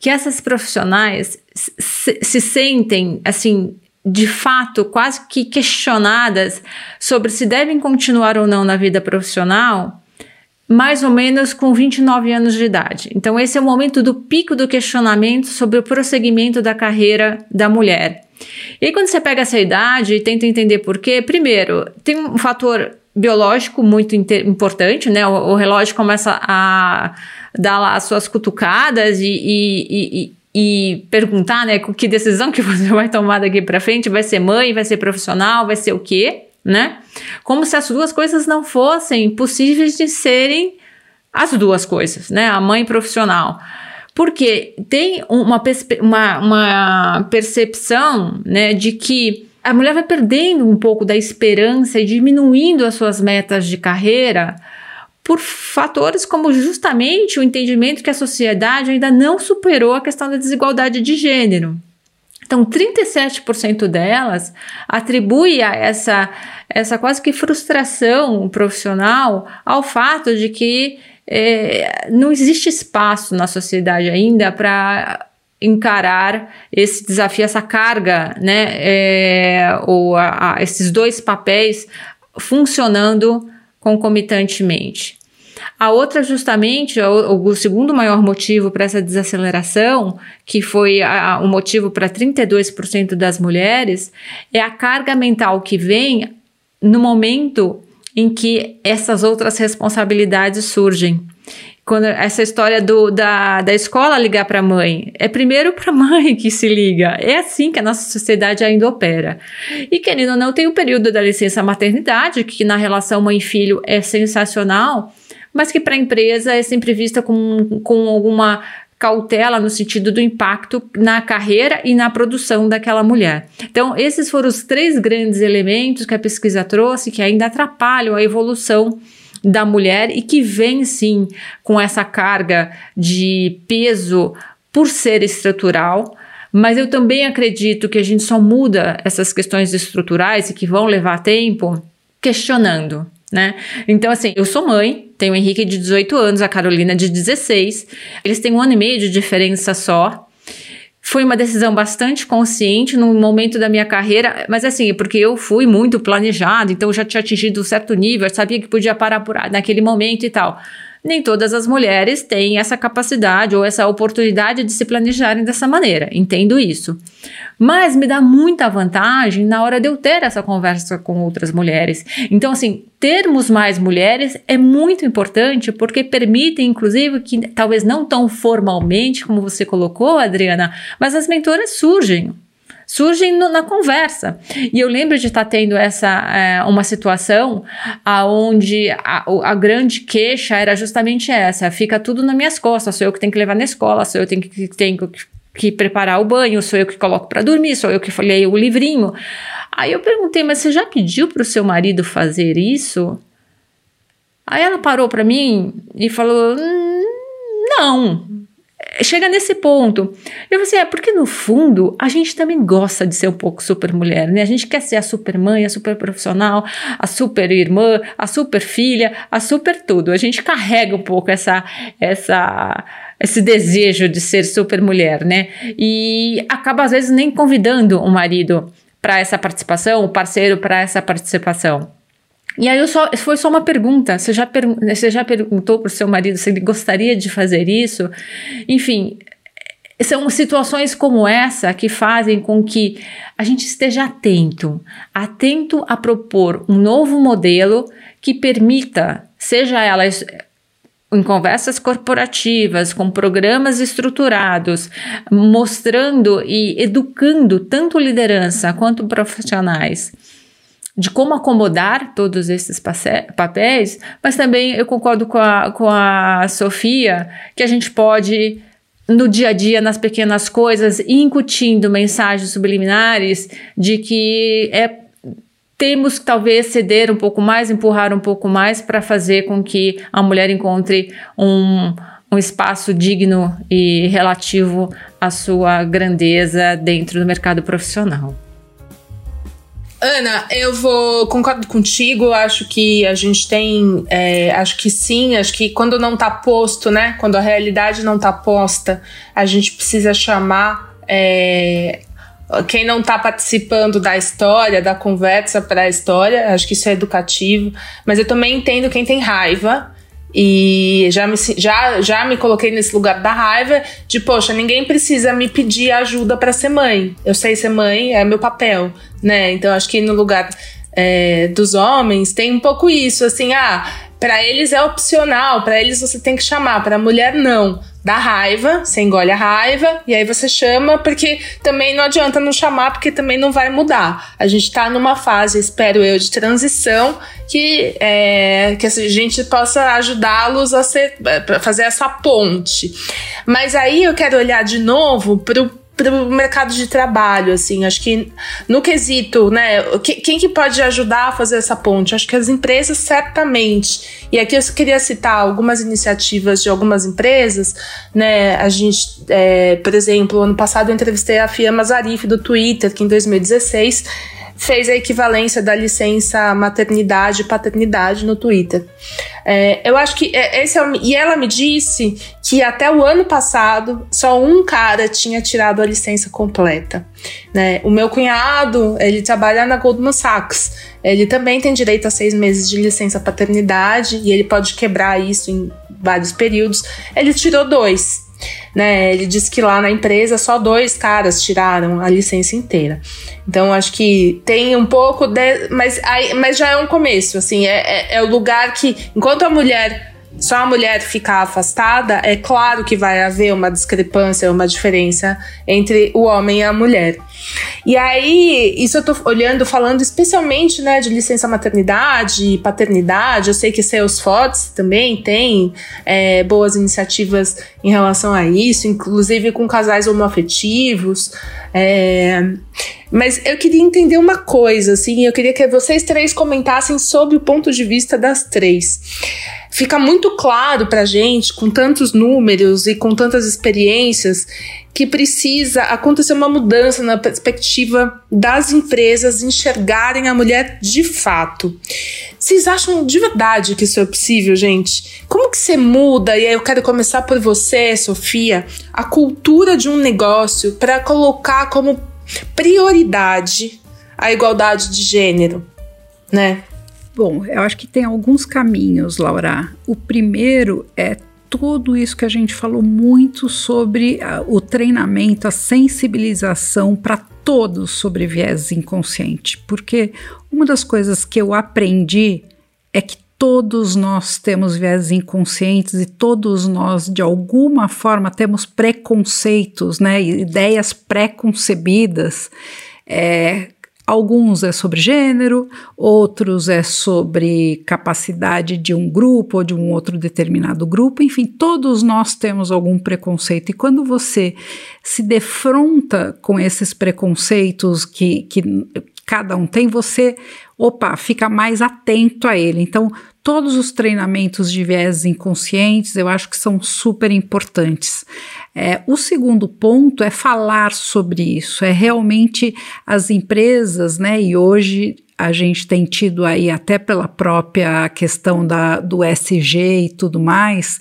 que essas profissionais se, se sentem assim de fato quase que questionadas sobre se devem continuar ou não na vida profissional, mais ou menos com 29 anos de idade. Então, esse é o momento do pico do questionamento sobre o prosseguimento da carreira da mulher. E aí, quando você pega essa idade e tenta entender por quê, primeiro, tem um fator biológico muito importante, né? O, o, relógio começa a dar lá as suas cutucadas e, e, e, e, perguntar, né, que decisão que (laughs) você vai tomar daqui para frente, vai ser mãe, vai ser profissional, vai ser o quê, né? Como se as duas coisas não fossem possíveis de serem as duas coisas, né? A mãe profissional. Porque tem uma, uma, uma percepção né, de que a mulher vai perdendo um pouco da esperança e diminuindo as suas metas de carreira por fatores como justamente o entendimento que a sociedade ainda não superou a questão da desigualdade de gênero. Então, 37% delas atribui a essa, essa quase que frustração profissional ao fato de que é, não existe espaço na sociedade ainda para encarar esse desafio, essa carga, né, é, ou a, a, esses dois papéis funcionando concomitantemente. A outra, justamente, o, segundo maior motivo para essa desaceleração, que foi o motivo para 32% das mulheres, é a carga mental que vem no momento em que essas outras responsabilidades surgem. Quando essa história do, da, da escola ligar para a mãe, é primeiro para a (laughs) mãe que se liga. É assim que a nossa sociedade ainda opera. E querendo ou não, tem o período da licença maternidade, que na relação mãe-filho é sensacional, mas que para a empresa é sempre vista com, com alguma cautela no sentido do impacto na carreira e na produção daquela mulher. Então, esses foram os três grandes elementos que a pesquisa trouxe que ainda atrapalham a evolução da mulher e que vem sim com essa carga de peso por ser estrutural. Mas eu também acredito que a gente só muda essas questões estruturais e que vão levar tempo questionando né? Então, assim, eu sou mãe, tenho o Henrique de 18 anos, a Carolina de 16. Eles têm um ano e meio de diferença só. Foi uma decisão bastante consciente no momento da minha carreira, mas assim, porque eu fui muito planejado, então eu já tinha atingido um certo nível, sabia que podia parar por naquele momento e tal nem todas as mulheres têm essa capacidade ou essa oportunidade de se planejarem dessa maneira. Entendo isso. Mas me dá muita vantagem na hora de eu ter essa conversa com outras mulheres. Então, assim, termos mais mulheres é muito importante porque permite, inclusive, que talvez não tão formalmente como você colocou, Adriana, mas as mentoras surgem surgem no, na conversa. E eu lembro de estar tendo essa é, uma situação aonde a, a, grande queixa era justamente essa: fica tudo nas minhas costas, sou eu que tenho que levar na escola, sou eu que tenho que, tenho que, que preparar o banho, sou eu que coloco para dormir, sou eu que leio o livrinho. Aí eu perguntei, mas você já pediu para o seu marido fazer isso? Aí ela parou para mim e falou: hum, não, chega nesse ponto. Eu falei assim, é porque no fundo a gente também gosta de ser um pouco super mulher, né? A gente quer ser a super mãe, a super profissional, a super irmã, a super filha, a super tudo. A gente carrega um pouco essa essa esse desejo de ser super mulher, né? E acaba às vezes nem convidando o marido para essa participação, o parceiro para essa participação. E aí eu só, foi só uma pergunta. Você já, per, você já perguntou para o seu marido se ele gostaria de fazer isso? Enfim, são situações como essa que fazem com que a gente esteja atento, atento a propor um novo modelo que permita, seja ela em conversas corporativas, com programas estruturados, mostrando e educando tanto liderança quanto profissionais de como acomodar todos esses papéis, mas também eu concordo com a, com a Sofia que a gente pode no dia a dia, nas pequenas coisas, incutindo mensagens subliminares de que é temos que talvez ceder um pouco mais, empurrar um pouco mais para fazer com que a mulher encontre um, um espaço digno e relativo à sua grandeza dentro do mercado profissional. Ana, eu vou concordo contigo. Acho que a gente tem, é, acho que sim. Acho que quando não está posto, né? Quando a realidade não está posta, a gente precisa chamar é, quem não está participando da história, da conversa para a história. Acho que isso é educativo. Mas eu também entendo quem tem raiva e já me, já, já me coloquei nesse lugar da raiva de, poxa, ninguém precisa me pedir ajuda para ser mãe. Eu sei ser mãe, é meu papel, né? Então acho que no lugar é, dos homens tem um pouco isso, assim, ah, para eles é opcional, para eles você tem que chamar, para mulher não dá raiva, você engole a raiva e aí você chama, porque também não adianta não chamar, porque também não vai mudar. A gente está numa fase, espero eu, de transição que, é, que a gente possa ajudá-los a ser, fazer essa ponte. Mas aí eu quero olhar de novo para o para o mercado de trabalho, assim, acho que no quesito, né, quem que pode ajudar a fazer essa ponte? Acho que as empresas certamente. E aqui eu queria citar algumas iniciativas de algumas empresas, né, a gente, é, por exemplo, ano passado eu entrevistei a Fia Mazarif do Twitter, que em 2016 fez a equivalência da licença maternidade e paternidade no Twitter. É, eu acho que é, esse é o, e ela me disse que até o ano passado só um cara tinha tirado a licença completa. Né? O meu cunhado ele trabalha na Goldman Sachs. Ele também tem direito a seis meses de licença paternidade e ele pode quebrar isso em vários períodos. Ele tirou dois né? Ele disse que lá na empresa só dois caras tiraram a licença inteira. Então acho que tem um pouco de, mas, aí, mas já é um começo, assim, é, é, é o lugar que enquanto a mulher só a mulher ficar afastada, é claro que vai haver uma discrepância, uma diferença entre o homem e a mulher. E aí, isso eu tô olhando, falando especialmente né, de licença maternidade e paternidade. Eu sei que Salesforce também tem é, boas iniciativas em relação a isso, inclusive com casais homoafetivos. É, mas eu queria entender uma coisa, assim, eu queria que vocês três comentassem sobre o ponto de vista das três fica muito claro para gente, com tantos números e com tantas experiências, que precisa acontecer uma mudança na perspectiva das empresas enxergarem a mulher de fato. Vocês acham de verdade que isso é possível, gente? Como que você muda? E aí eu quero começar por você, Sofia, a cultura de um negócio para colocar como prioridade a igualdade de gênero, né? Bom, eu acho que tem alguns caminhos, Laura. O primeiro é tudo isso que a gente falou muito sobre uh, o treinamento, a sensibilização para todos sobre viés inconsciente, porque uma das coisas que eu aprendi é que todos nós temos viés inconscientes e todos nós, de alguma forma, temos preconceitos, né, ideias pré-concebidas. É, Alguns é sobre gênero, outros é sobre capacidade de um grupo ou de um outro determinado grupo, enfim, todos nós temos algum preconceito. E quando você se defronta com esses preconceitos que, que cada um tem, você, opa, fica mais atento a ele. Então, todos os treinamentos de viés inconscientes eu acho que são super importantes. É, o segundo ponto é falar sobre isso, é realmente as empresas, né? E hoje a gente tem tido aí, até pela própria questão da, do SG e tudo mais,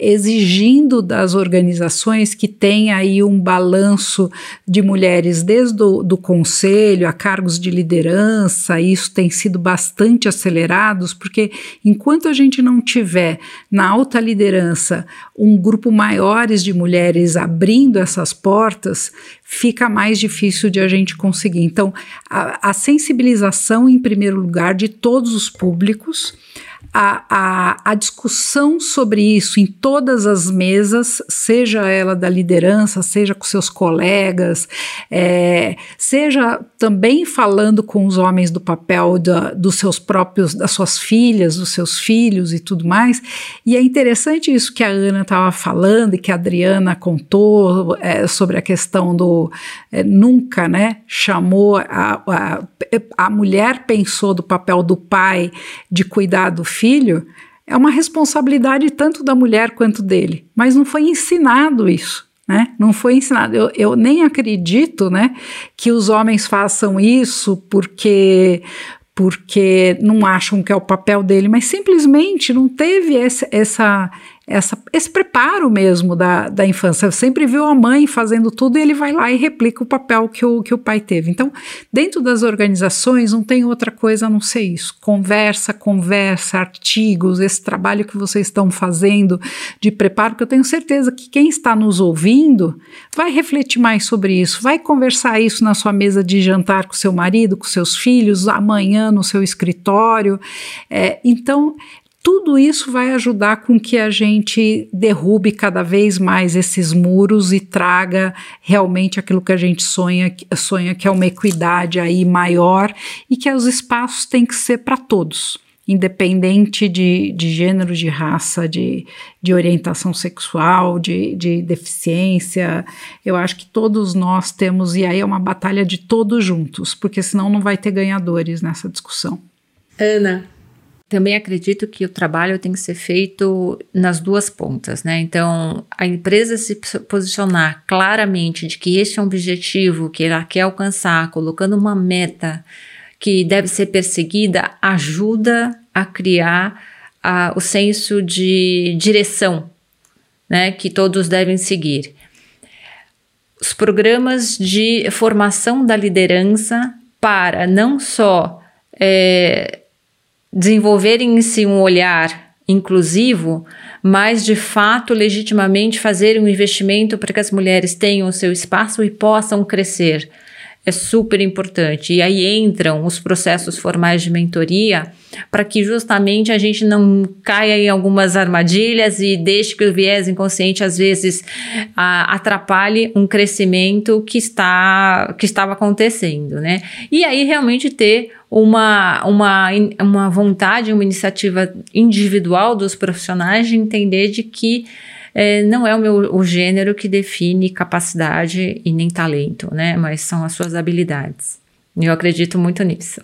exigindo das organizações que tenha aí um balanço de mulheres desde o do conselho a cargos de liderança, isso tem sido bastante acelerados, porque enquanto a gente não tiver na alta liderança um grupo maiores de mulheres abrindo essas portas, fica mais difícil de a gente conseguir. Então, a, a sensibilização, em primeiro lugar, de todos os públicos, a, a, a, discussão sobre isso em todas as mesas, seja ela da liderança, seja com seus colegas, é, seja também falando com os homens do papel da, dos seus próprios, das suas filhas, dos seus filhos e tudo mais. E é interessante isso que a Ana estava falando e que a Adriana contou é, sobre a questão do é, nunca, né, chamou a, a, a mulher pensou do papel do pai de cuidar do filho, é uma responsabilidade tanto da mulher quanto dele, mas não foi ensinado isso. Né? Não foi ensinado. Eu, eu nem acredito né, que os homens façam isso porque porque não acham que é o papel dele, mas simplesmente não teve essa, essa, essa, esse preparo mesmo da, da infância. Eu sempre viu a mãe fazendo tudo e ele vai lá e replica o papel que o, que o pai teve. Então, dentro das organizações, não tem outra coisa a não ser isso. Conversa, conversa, artigos, esse trabalho que vocês estão fazendo de preparo, que eu tenho certeza que quem está nos ouvindo vai refletir mais sobre isso, vai conversar isso na sua mesa de jantar com seu marido, com seus filhos, amanhã no seu escritório. É, então, tudo isso vai ajudar com que a gente derrube cada vez mais esses muros e traga realmente aquilo que a gente sonha, sonha que é uma equidade aí maior e que os espaços têm que ser para todos independente de, de gênero, de raça, de, de orientação sexual, de, de deficiência. Eu acho que todos nós temos, e aí é uma batalha de todos juntos, porque senão não vai ter ganhadores nessa discussão. Ana, também acredito que o trabalho tem que ser feito nas duas pontas, né? Então, a empresa se posicionar claramente de que este é um objetivo que ela quer alcançar, colocando uma meta que deve ser perseguida, ajuda a criar a, o senso de direção, né? Que todos devem seguir. Os programas de formação da liderança para não só é, desenvolverem em si um olhar inclusivo, mas de fato legitimamente fazerem um investimento para que as mulheres tenham o seu espaço e possam crescer. É super importante. E aí entram os processos formais de mentoria para que justamente a gente não caia em algumas armadilhas e deixe que o viés inconsciente às vezes a, atrapalhe um crescimento que está que estava acontecendo, né? E aí realmente ter uma, uma, uma vontade, uma iniciativa individual dos profissionais de entender de que é, não é o meu o gênero que define capacidade e nem talento, né? Mas são as suas habilidades. Eu acredito muito nisso.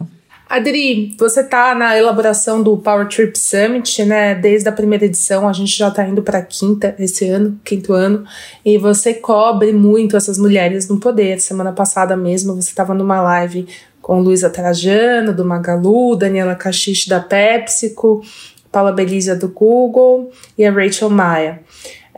Adri, você está na elaboração do Power Trip Summit, né? Desde a primeira edição, a gente já está indo para a quinta esse ano, quinto ano, e você cobre muito essas mulheres no poder. Semana passada mesmo, você estava numa live com Luísa Trajano, do Magalu, Daniela Cachiche, da PepsiCo, Paula Belisa, do Google, e a Rachel Maia,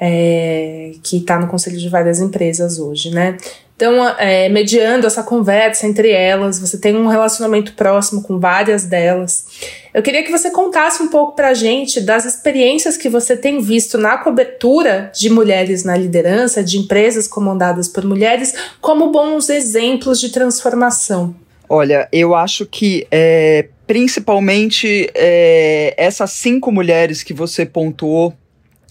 é, que está no conselho de várias empresas hoje, né? Então, é, mediando essa conversa entre elas, você tem um relacionamento próximo com várias delas. Eu queria que você contasse um pouco para a gente das experiências que você tem visto na cobertura de mulheres na liderança, de empresas comandadas por mulheres, como bons exemplos de transformação. Olha, eu acho que é, principalmente é, essas cinco mulheres que você pontuou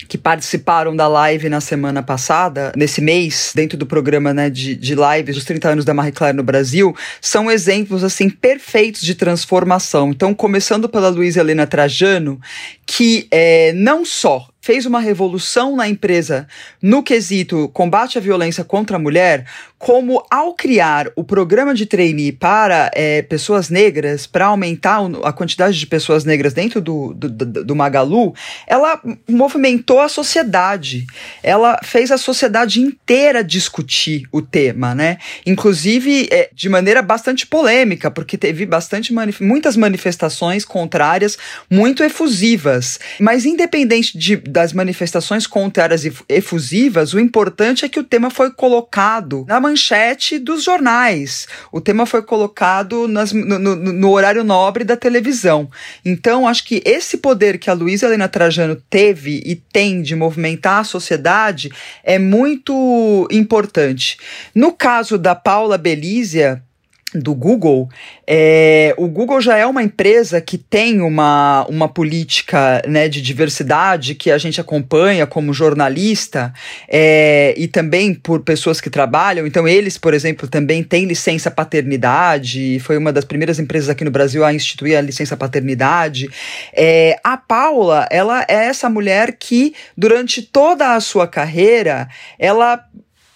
que participaram da live na semana passada, nesse mês, dentro do programa né, de, de lives dos 30 anos da Marie Claire no Brasil, são exemplos assim perfeitos de transformação. Então, começando pela Luísa Helena Trajano, que é, não só fez uma revolução na empresa no quesito combate à violência contra a mulher, como ao criar o programa de trainee para é, pessoas negras, para aumentar a quantidade de pessoas negras dentro do, do, do, Magalu, ela movimentou a sociedade. Ela fez a sociedade inteira discutir o tema, né? Inclusive é, de maneira bastante polêmica, porque teve bastante manif muitas manifestações contrárias, muito efusivas. Mas independente de das manifestações contrárias e efusivas, o importante é que o tema foi colocado na manchete dos jornais. O tema foi colocado nas, no, no, no, horário nobre da televisão. Então, acho que esse poder que a Luísa Helena Trajano teve e tem de movimentar a sociedade é muito importante. No caso da Paula Belísia, do Google, é, o Google já é uma empresa que tem uma, uma política né, de diversidade que a gente acompanha como jornalista é, e também por pessoas que trabalham. Então, eles, por exemplo, também têm licença paternidade, foi uma das primeiras empresas aqui no Brasil a instituir a licença paternidade. É, a Paula, ela é essa mulher que, durante toda a sua carreira, ela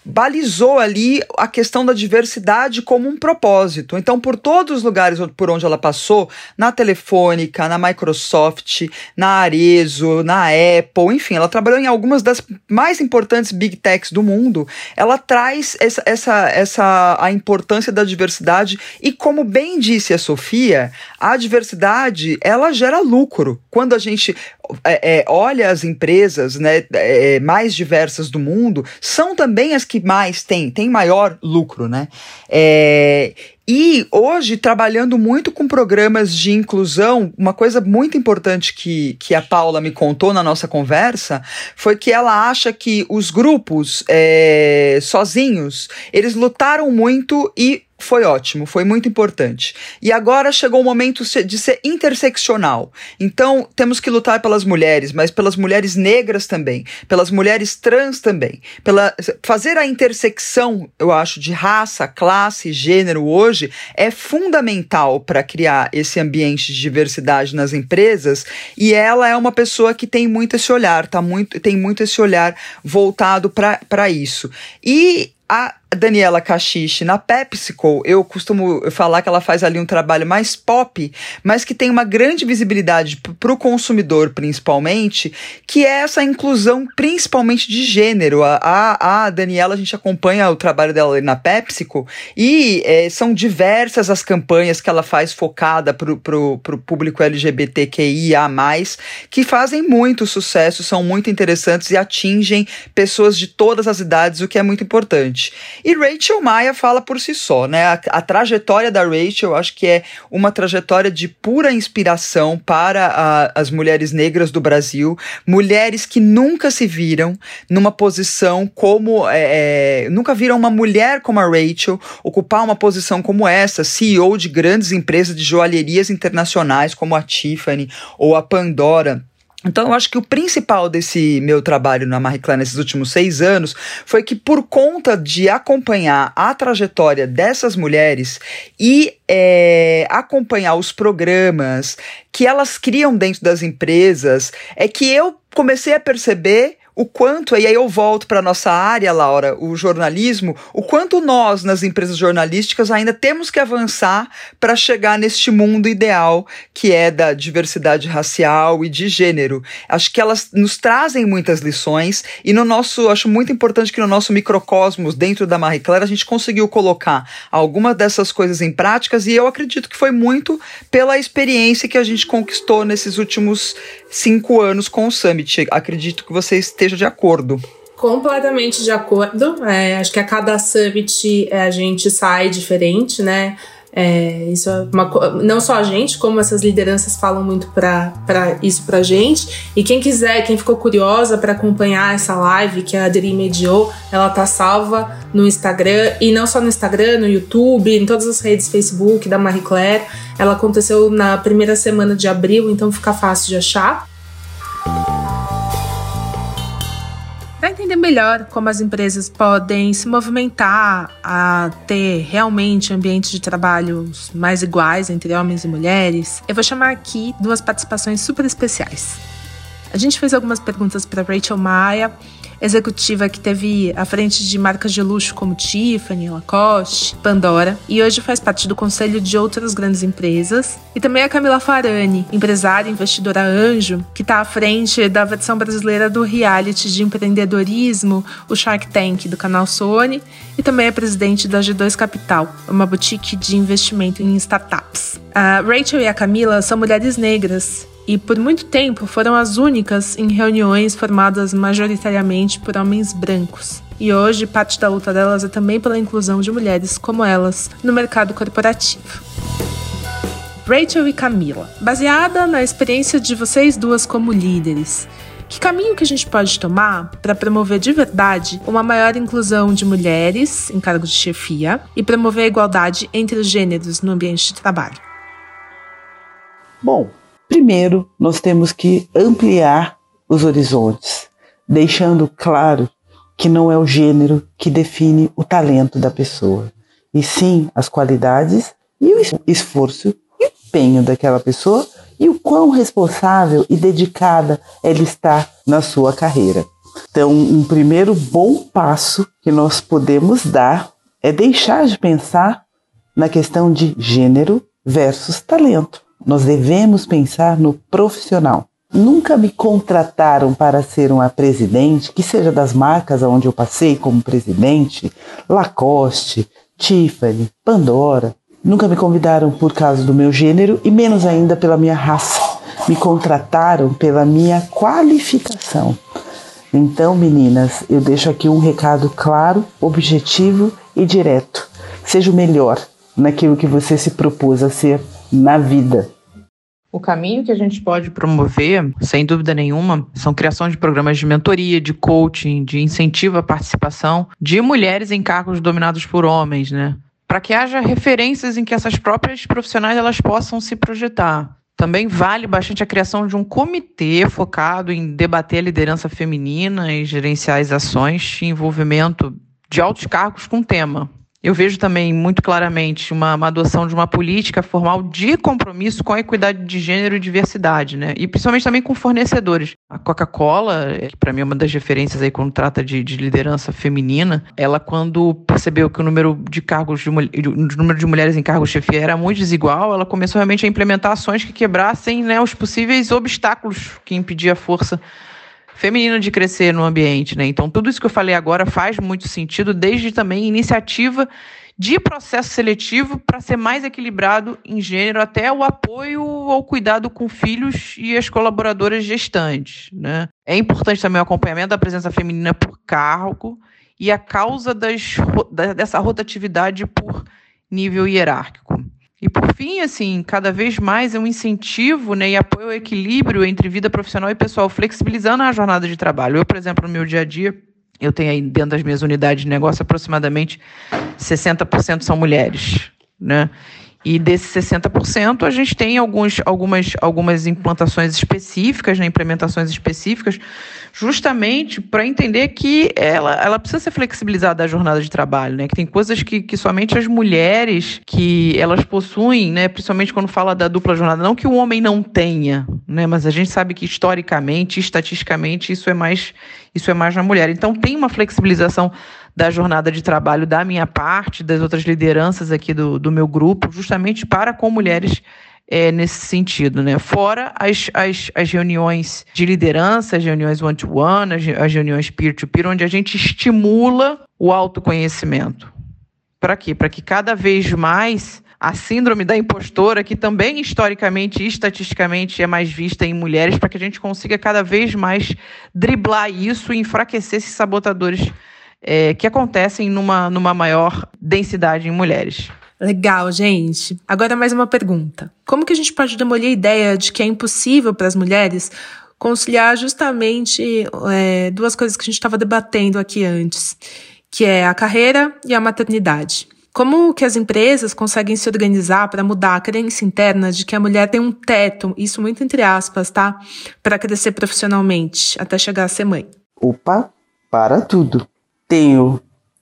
balizou ali a questão da diversidade como um propósito. Então, por todos os lugares por onde ela passou, na Telefônica, na Microsoft, na Arezo, na Apple, enfim, ela trabalhou em algumas das mais importantes big techs do mundo. Ela traz essa, essa, essa a importância da diversidade e, como bem disse a Sofia, a diversidade ela gera lucro. Quando a gente é, é, olha as empresas né, é, mais diversas do mundo, são também as que mais têm, têm maior lucro, né? É, e hoje, trabalhando muito com programas de inclusão, uma coisa muito importante que, que a Paula me contou na nossa conversa foi que ela acha que os grupos é, sozinhos, eles lutaram muito e foi ótimo, foi muito importante. E agora chegou o momento de ser interseccional. Então, temos que lutar pelas mulheres, mas pelas mulheres negras também, pelas mulheres trans também. Pela, fazer a intersecção, eu acho, de raça, classe, gênero hoje é fundamental para criar esse ambiente de diversidade nas empresas. E ela é uma pessoa que tem muito esse olhar, tá muito, tem muito esse olhar voltado para isso. E a Daniela Cachiche na PepsiCo, eu costumo falar que ela faz ali um trabalho mais pop, mas que tem uma grande visibilidade para o consumidor, principalmente, que é essa inclusão principalmente de gênero. A, a, Daniela, a gente acompanha o trabalho dela na PepsiCo e é, são diversas as campanhas que ela faz focada para o público LGBTQIA, que fazem muito sucesso, são muito interessantes e atingem pessoas de todas as idades, o que é muito importante. E Rachel Maia fala por si só, né? A, a trajetória da Rachel, acho que é uma trajetória de pura inspiração para a, as mulheres negras do Brasil, mulheres que nunca se viram numa posição como. É, é, nunca viram uma mulher como a Rachel ocupar uma posição como essa, CEO de grandes empresas de joalherias internacionais como a Tiffany ou a Pandora. Então, eu acho que o principal desse meu trabalho na Marie Claire nesses últimos seis anos foi que, por conta de acompanhar a trajetória dessas mulheres e é, acompanhar os programas que elas criam dentro das empresas, é que eu comecei a perceber o quanto, e aí eu volto para nossa área, Laura, o jornalismo, o quanto nós, nas empresas jornalísticas, ainda temos que avançar para chegar neste mundo ideal que é da diversidade racial e de gênero. Acho que elas nos trazem muitas lições e no nosso, acho muito importante que no nosso microcosmos, dentro da Marie Claire, a gente conseguiu colocar algumas dessas coisas em práticas e eu acredito que foi muito pela experiência que a gente conquistou nesses últimos cinco anos com o Summit. Acredito que vocês esteja de acordo. Completamente de acordo. É, acho que a cada summit é, a gente sai diferente, né? É, isso é uma, não só a gente, como essas lideranças falam muito para isso pra gente. E quem quiser, quem ficou curiosa para acompanhar essa live que a Adri mediou, ela tá salva no Instagram e não só no Instagram, no YouTube, em todas as redes Facebook da Marie Claire. Ela aconteceu na primeira semana de abril, então fica fácil de achar. Para entender melhor como as empresas podem se movimentar a ter realmente ambientes de trabalho mais iguais entre homens e mulheres, eu vou chamar aqui duas participações super especiais. A gente fez algumas perguntas para Rachel Maia executiva que teve à frente de marcas de luxo como Tiffany, Lacoste, Pandora e hoje faz parte do conselho de outras grandes empresas. E também a Camila Farani, empresária e investidora anjo, que está à frente da versão brasileira do reality de empreendedorismo, o Shark Tank do canal Sony, e também é presidente da G2 Capital, uma boutique de investimento em startups. A Rachel e a Camila são mulheres negras e por muito tempo foram as únicas em reuniões formadas majoritariamente por homens brancos. E hoje parte da luta delas é também pela inclusão de mulheres como elas no mercado corporativo. Rachel e Camila, baseada na experiência de vocês duas como líderes, Que caminho que a gente pode tomar para promover de verdade uma maior inclusão de mulheres em cargos de chefia e promover a igualdade entre os gêneros no ambiente de trabalho? Bom, primeiro nós temos que ampliar os horizontes, deixando claro que não é o gênero que define o talento da pessoa, e sim as qualidades e o esforço e empenho daquela pessoa e o quão responsável e dedicada ela está na sua carreira. Então, um primeiro bom passo que nós podemos dar é deixar de pensar na questão de gênero versus talento. Nós devemos pensar no profissional. Nunca me contrataram para ser uma presidente, que seja das marcas onde eu passei como presidente, Lacoste, Tiffany, Pandora, Nunca me convidaram por causa do meu gênero e menos ainda pela minha raça. Me contrataram pela minha qualificação. Então, meninas, eu deixo aqui um recado claro, objetivo e direto. Seja o melhor naquilo que você se propôs a ser na vida. O caminho que a gente pode promover, sem dúvida nenhuma, são criação de programas de mentoria, de coaching, de incentivo à participação de mulheres em cargos dominados por homens, né? para que haja referências em que essas próprias profissionais elas possam se projetar. Também vale bastante a criação de um comitê focado em debater a liderança feminina e gerenciar as ações e envolvimento de altos cargos com o tema. Eu vejo também muito claramente uma, uma, adoção de uma política formal de compromisso com a equidade de gênero e diversidade, né? E principalmente também com fornecedores. A Coca-Cola, que para mim é uma das referências aí quando trata de, de, liderança feminina, ela quando percebeu que o número de cargos de, o número de mulheres em cargos chefia era muito desigual, ela começou realmente a implementar ações que quebrassem né, os possíveis obstáculos que impediam a força feminina de crescer no ambiente, né? Então, tudo isso que eu falei agora faz muito sentido, desde também iniciativa de processo seletivo para ser mais equilibrado em gênero, até o apoio ao cuidado com filhos e as colaboradoras gestantes. Né? É importante também o acompanhamento da presença feminina por cargo e a causa das, dessa rotatividade por nível hierárquico. E por fim, assim, cada vez mais é um incentivo né, e apoio ao equilíbrio entre vida profissional e pessoal, flexibilizando a jornada de trabalho. Eu, por exemplo, no meu dia a dia, eu tenho aí dentro das minhas unidades de negócio aproximadamente 60% são mulheres, né? E desses 60%, a gente tem alguns, algumas, algumas implantações específicas, né, implementações específicas, justamente para entender que ela, ela precisa ser flexibilizada a jornada de trabalho, né? Que tem coisas que, que somente as mulheres que elas possuem, né? Principalmente quando fala da dupla jornada, não que o homem não tenha, né? Mas a gente sabe que historicamente, estatisticamente, isso é mais isso é mais na mulher. Então tem uma flexibilização da jornada de trabalho da minha parte, das outras lideranças aqui do, do meu grupo, justamente para com mulheres é, nesse sentido, né? Fora as, as, as reuniões de liderança, as reuniões one-to-one, as, as reuniões peer-to-peer, -peer, onde a gente estimula o autoconhecimento. Para quê? Para que cada vez mais a síndrome da impostora, que também historicamente e estatisticamente é mais vista em mulheres, para que a gente consiga cada vez mais driblar isso e enfraquecer esses sabotadores é, que acontecem numa, numa maior densidade em mulheres. Legal, gente. Agora mais uma pergunta. Como que a gente pode demolir a ideia de que é impossível para as mulheres conciliar justamente é, duas coisas que a gente estava debatendo aqui antes, que é a carreira e a maternidade? Como que as empresas conseguem se organizar para mudar a crença interna de que a mulher tem um teto, isso muito entre aspas, tá? Para crescer profissionalmente até chegar a ser mãe? Opa, para tudo. Tenho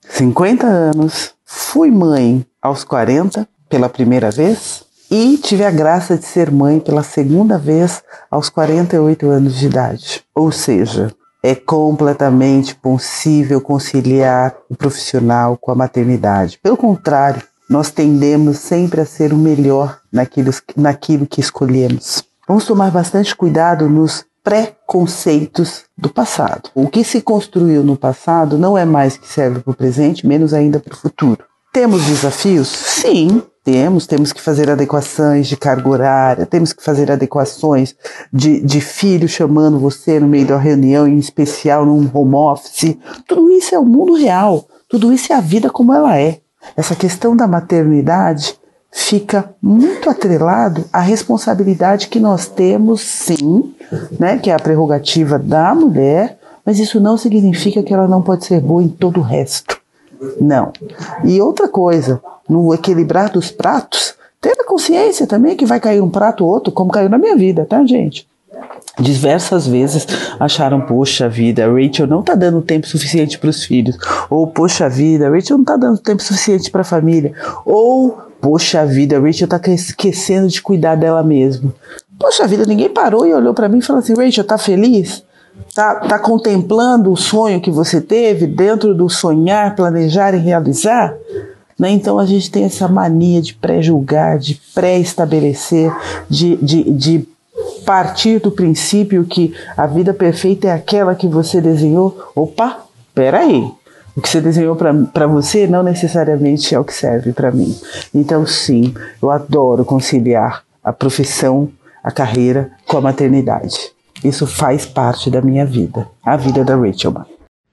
50 anos, fui mãe aos 40 pela primeira vez e tive a graça de ser mãe pela segunda vez aos 48 anos de idade. Ou seja, é completamente possível conciliar o profissional com a maternidade. Pelo contrário, nós tendemos sempre a ser o melhor naquilo, naquilo que escolhemos. Vamos tomar bastante cuidado nos preconceitos do passado. O que se construiu no passado não é mais que serve para o presente, menos ainda para o futuro. Temos desafios? Sim, temos. Temos que fazer adequações de carga horária, temos que fazer adequações de, de filho chamando você no meio da reunião, em especial num home office. Tudo isso é o mundo real. Tudo isso é a vida como ela é. Essa questão da maternidade fica muito atrelado à responsabilidade que nós temos, sim, né, que é a prerrogativa da mulher, mas isso não significa que ela não pode ser boa em todo o resto. Não. E outra coisa, no equilibrar dos pratos, ter a consciência também que vai cair um prato ou outro, como caiu na minha vida, tá, gente? Diversas vezes acharam, poxa vida, Rachel não tá dando tempo suficiente para os filhos. Ou, poxa vida, Rachel não tá dando tempo suficiente para a família. Ou, poxa vida, Rachel tá esquecendo de cuidar dela mesma. Poxa vida, ninguém parou e olhou para mim e falou assim: Rachel, tá feliz? Tá, tá contemplando o sonho que você teve dentro do sonhar, planejar e realizar? Né? Então a gente tem essa mania de pré-julgar, de pré-estabelecer, de, de, de partir do princípio que a vida perfeita é aquela que você desenhou. Opa, peraí. O que você desenhou para você não necessariamente é o que serve para mim. Então, sim, eu adoro conciliar a profissão, a carreira com a maternidade. Isso faz parte da minha vida, a vida da Rachel.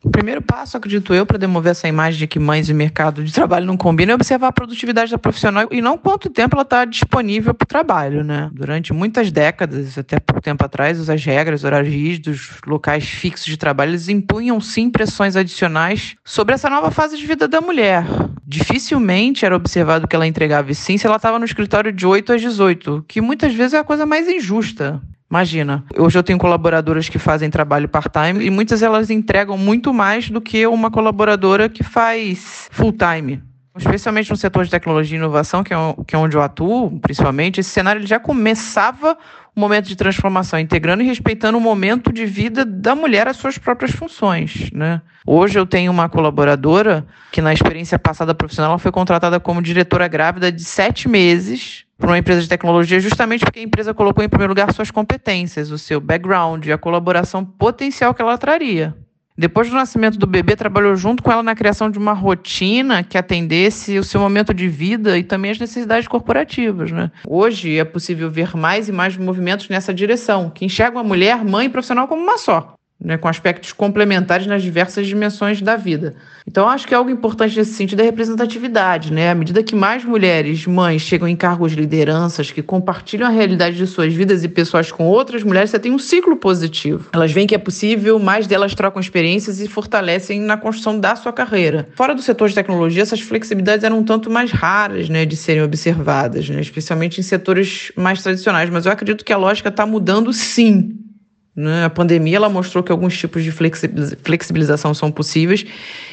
O primeiro passo, acredito eu, para demover essa imagem de que mães e mercado de trabalho não combinam é observar a produtividade da profissional e não quanto tempo ela está disponível para o trabalho, né? Durante muitas décadas, até pouco tempo atrás, as regras, horários rígidos, locais fixos de trabalho, eles impunham sim pressões adicionais sobre essa nova fase de vida da mulher. Dificilmente era observado que ela entregava sim se ela estava no escritório de 8 às 18, que muitas vezes é a coisa mais injusta. Imagina, hoje eu tenho colaboradoras que fazem trabalho part-time e muitas elas entregam muito mais do que uma colaboradora que faz full-time. Especialmente no setor de tecnologia e inovação, que é, é onde eu atuo, principalmente, esse cenário já começava o momento de transformação, integrando e respeitando o momento de vida da mulher às suas próprias funções. Né? Hoje eu tenho uma colaboradora que, na experiência passada profissional, ela foi contratada como diretora grávida de sete meses para uma empresa de tecnologia, justamente porque a empresa colocou em primeiro lugar suas competências, o seu background e a colaboração potencial que ela traria. Depois do nascimento do bebê, trabalhou junto com ela na criação de uma rotina que atendesse o seu momento de vida e também as necessidades corporativas. Né? Hoje é possível ver mais e mais movimentos nessa direção, que enxergam a mulher, mãe e profissional como uma só né, com aspectos complementares nas diversas dimensões da vida. Então, acho que algo importante nesse sentido é a representatividade. Né? À medida que mais mulheres, mães, chegam em cargos de lideranças, que compartilham a realidade de suas vidas e pessoas com outras mulheres, você tem um ciclo positivo. Elas veem que é possível, mais delas trocam experiências e fortalecem na construção da sua carreira. Fora do setor de tecnologia, essas flexibilidades eram um tanto mais raras né, de serem observadas, né, especialmente em setores mais tradicionais. Mas eu acredito que a lógica está mudando sim. Né? A pandemia ela mostrou que alguns tipos de flexibilização são possíveis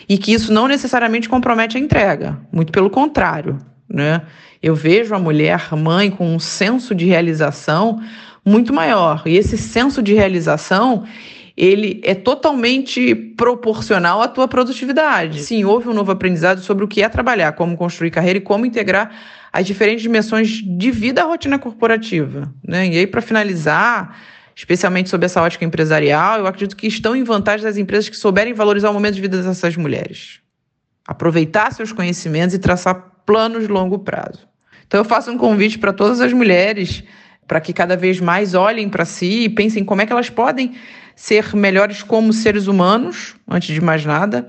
e que isso não necessariamente compromete a entrega, muito pelo contrário. Né? Eu vejo a mulher mãe com um senso de realização muito maior. E esse senso de realização ele é totalmente proporcional à tua produtividade. Sim, houve um novo aprendizado sobre o que é trabalhar, como construir carreira e como integrar as diferentes dimensões de vida à rotina corporativa. Né? E aí, para finalizar, especialmente sob essa ótica empresarial, eu acredito que estão em vantagem das empresas que souberem valorizar o momento de vida dessas mulheres. Aproveitar seus conhecimentos e traçar planos de longo prazo. Então eu faço um convite para todas as mulheres para que cada vez mais olhem para si e pensem como é que elas podem ser melhores como seres humanos, antes de mais nada,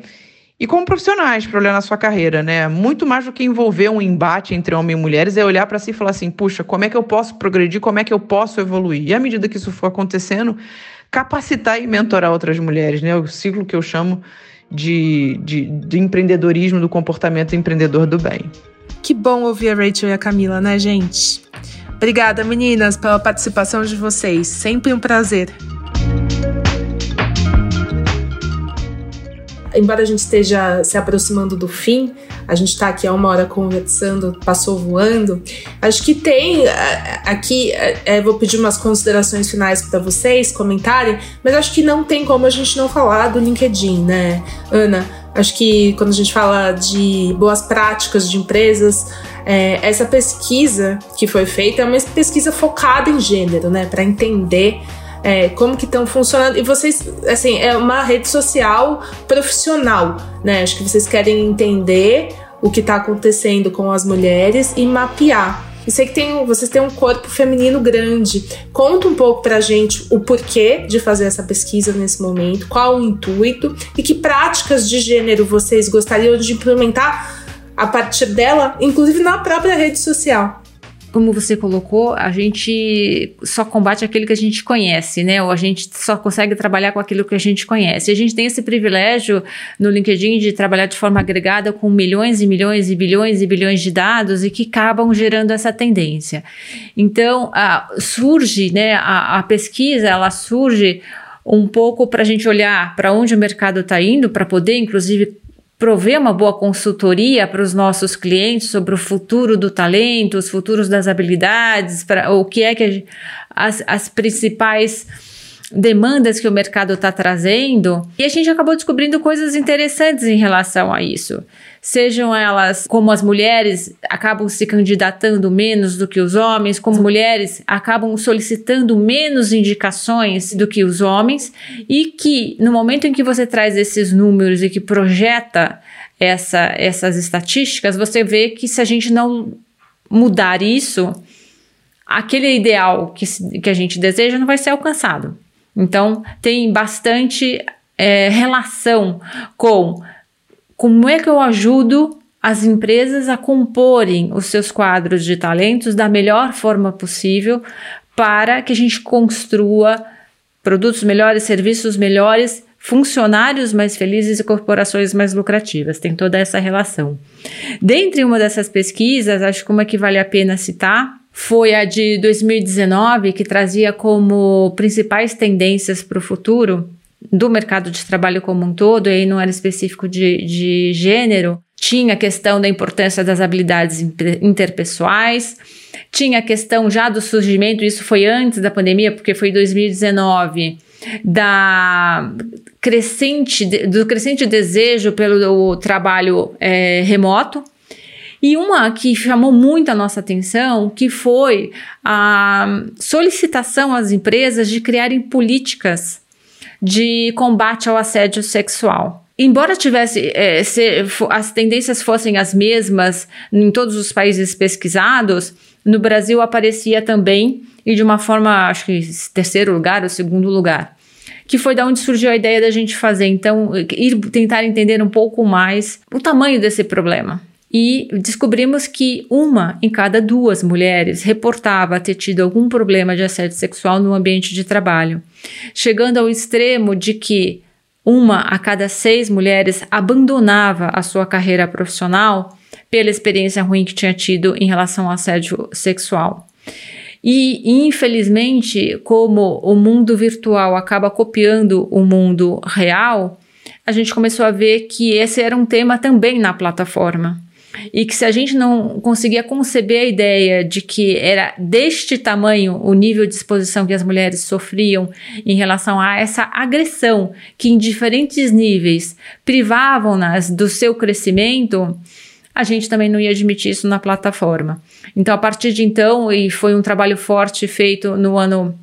e como profissionais para olhar na sua carreira, né? Muito mais do que envolver um embate entre homens e mulheres é olhar para si e falar assim: puxa, como é que eu posso progredir, como é que eu posso evoluir? E à medida que isso for acontecendo, capacitar e mentorar outras mulheres, né? O ciclo que eu chamo de, de, de empreendedorismo do comportamento empreendedor do bem. Que bom ouvir a Rachel e a Camila, né, gente? Obrigada, meninas, pela participação de vocês. Sempre um prazer. Embora a gente esteja se aproximando do fim, a gente está aqui há uma hora conversando, passou voando. Acho que tem aqui, é, vou pedir umas considerações finais para vocês comentarem, mas acho que não tem como a gente não falar do LinkedIn, né, Ana? Acho que quando a gente fala de boas práticas de empresas, é, essa pesquisa que foi feita é uma pesquisa focada em gênero, né, para entender é, como que estão funcionando. E vocês, assim, é uma rede social profissional, né? Acho que vocês querem entender o que está acontecendo com as mulheres e mapear. E sei que tem, vocês têm um corpo feminino grande. Conta um pouco pra gente o porquê de fazer essa pesquisa nesse momento, qual o intuito e que práticas de gênero vocês gostariam de implementar a partir dela, inclusive na própria rede social como você colocou, a gente só combate aquilo que a gente conhece, né? Ou a gente só consegue trabalhar com aquilo que a gente conhece. A gente tem esse privilégio no LinkedIn de trabalhar de forma agregada com milhões e milhões e bilhões e bilhões de dados e que acabam gerando essa tendência. Então, a, surge, né? A, a pesquisa, ela surge um pouco para a gente olhar para onde o mercado está indo, para poder, inclusive, prover uma boa consultoria para os nossos clientes sobre o futuro do talento, os futuros das habilidades, para o que é que as, as principais demandas que o mercado está trazendo. E a gente acabou descobrindo coisas interessantes em relação a isso sejam elas como as mulheres acabam se candidatando menos do que os homens, como mulheres acabam solicitando menos indicações do que os homens, e que no momento em que você traz esses números e que projeta essa, essas estatísticas, você vê que se a gente não mudar isso, aquele ideal que, que a gente deseja não vai ser alcançado. Então, tem bastante é, relação com como é que eu ajudo as empresas a comporem os seus quadros de talentos da melhor forma possível para que a gente construa produtos melhores, serviços melhores, funcionários mais felizes e corporações mais lucrativas. Tem toda essa relação. Dentre uma dessas pesquisas, acho que uma que vale a pena citar foi a de 2019, que trazia como principais tendências para o futuro do mercado de trabalho como um todo, e aí não era específico de, de gênero, tinha a questão da importância das habilidades interpessoais, tinha a questão já do surgimento, isso foi antes da pandemia, porque foi 2019, da crescente, do crescente desejo pelo trabalho é, remoto. E uma que chamou muito a nossa atenção, que foi a solicitação às empresas de criarem políticas de combate ao assédio sexual. Embora tivesse é, se, as tendências fossem as mesmas em todos os países pesquisados, no Brasil aparecia também e de uma forma, acho que terceiro lugar ou segundo lugar, que foi da onde surgiu a ideia da gente fazer. Então, ir tentar entender um pouco mais o tamanho desse problema e descobrimos que uma em cada duas mulheres reportava ter tido algum problema de assédio sexual no ambiente de trabalho, chegando ao extremo de que uma a cada seis mulheres abandonava a sua carreira profissional pela experiência ruim que tinha tido em relação ao assédio sexual. E, infelizmente, como o mundo virtual acaba copiando o mundo real, a gente começou a ver que esse era um tema também na plataforma e que se a gente não conseguia conceber a ideia de que era deste tamanho o nível de exposição que as mulheres sofriam em relação a essa agressão que em diferentes níveis privavam-nas do seu crescimento, a gente também não ia admitir isso na plataforma. Então, a partir de então, e foi um trabalho forte feito no ano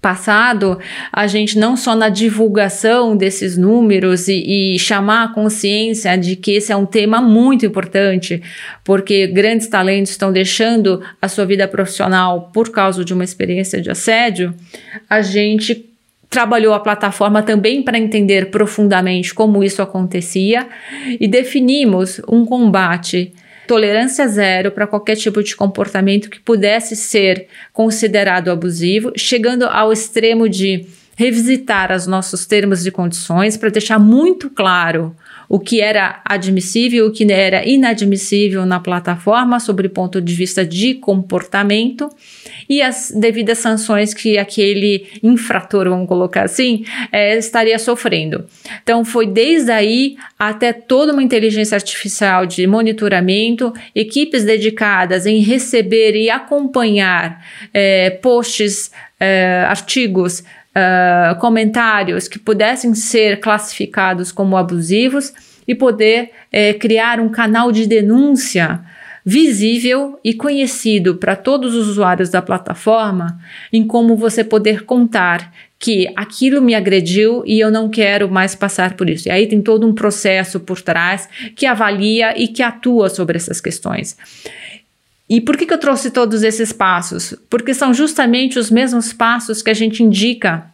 passado, a gente não só na divulgação desses números e, e, chamar a consciência de que esse é um tema muito importante, porque grandes talentos estão deixando a sua vida profissional por causa de uma experiência de assédio, a gente trabalhou a plataforma também para entender profundamente como isso acontecia e definimos um combate tolerância zero para qualquer tipo de comportamento que pudesse ser considerado abusivo, chegando ao extremo de revisitar os nossos termos e condições para deixar muito claro o que era admissível o que era inadmissível na plataforma, sobre ponto de vista de comportamento, e as devidas sanções que aquele infrator, vamos colocar assim, é, estaria sofrendo. Então, foi desde aí até toda uma inteligência artificial de monitoramento, equipes dedicadas em receber e acompanhar é, posts, é, artigos uh, comentários que pudessem ser classificados como abusivos e poder eh, criar um canal de denúncia visível e conhecido para todos os usuários da plataforma, em como você poder contar que aquilo me agrediu e eu não quero mais passar por isso. E aí tem todo um processo por trás que avalia e que atua sobre essas questões. E por que, que eu trouxe todos esses passos? Porque são justamente os mesmos passos que a gente indica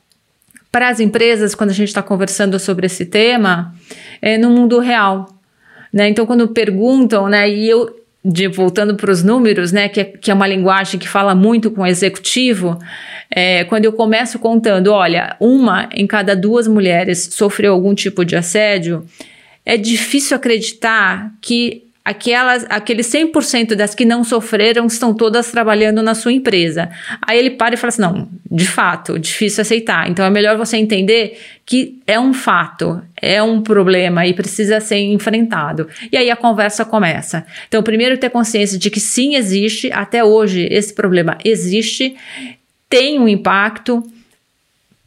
para as empresas quando a gente está conversando sobre esse tema é, no mundo real. Né? Então, quando perguntam, né, e eu de, voltando para os números, né, que é, que é uma linguagem que fala muito com o executivo, é, quando eu começo contando, olha, uma em cada duas mulheres sofreu algum tipo de assédio, é difícil acreditar que aquelas, aqueles 100% das que não sofreram estão todas trabalhando na sua empresa. Aí ele para e fala assim: não, de fato, difícil aceitar. Então é melhor você entender que é um fato, é um problema e precisa ser enfrentado. E aí a conversa começa. Então, primeiro ter consciência de que sim existe, até hoje esse problema existe, tem um impacto,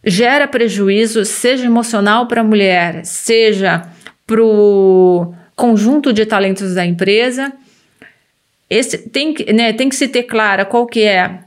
gera prejuízo, seja emocional para a mulher, seja para o conjunto de talentos da empresa. Esse tem, né, tem que se ter clara qual que é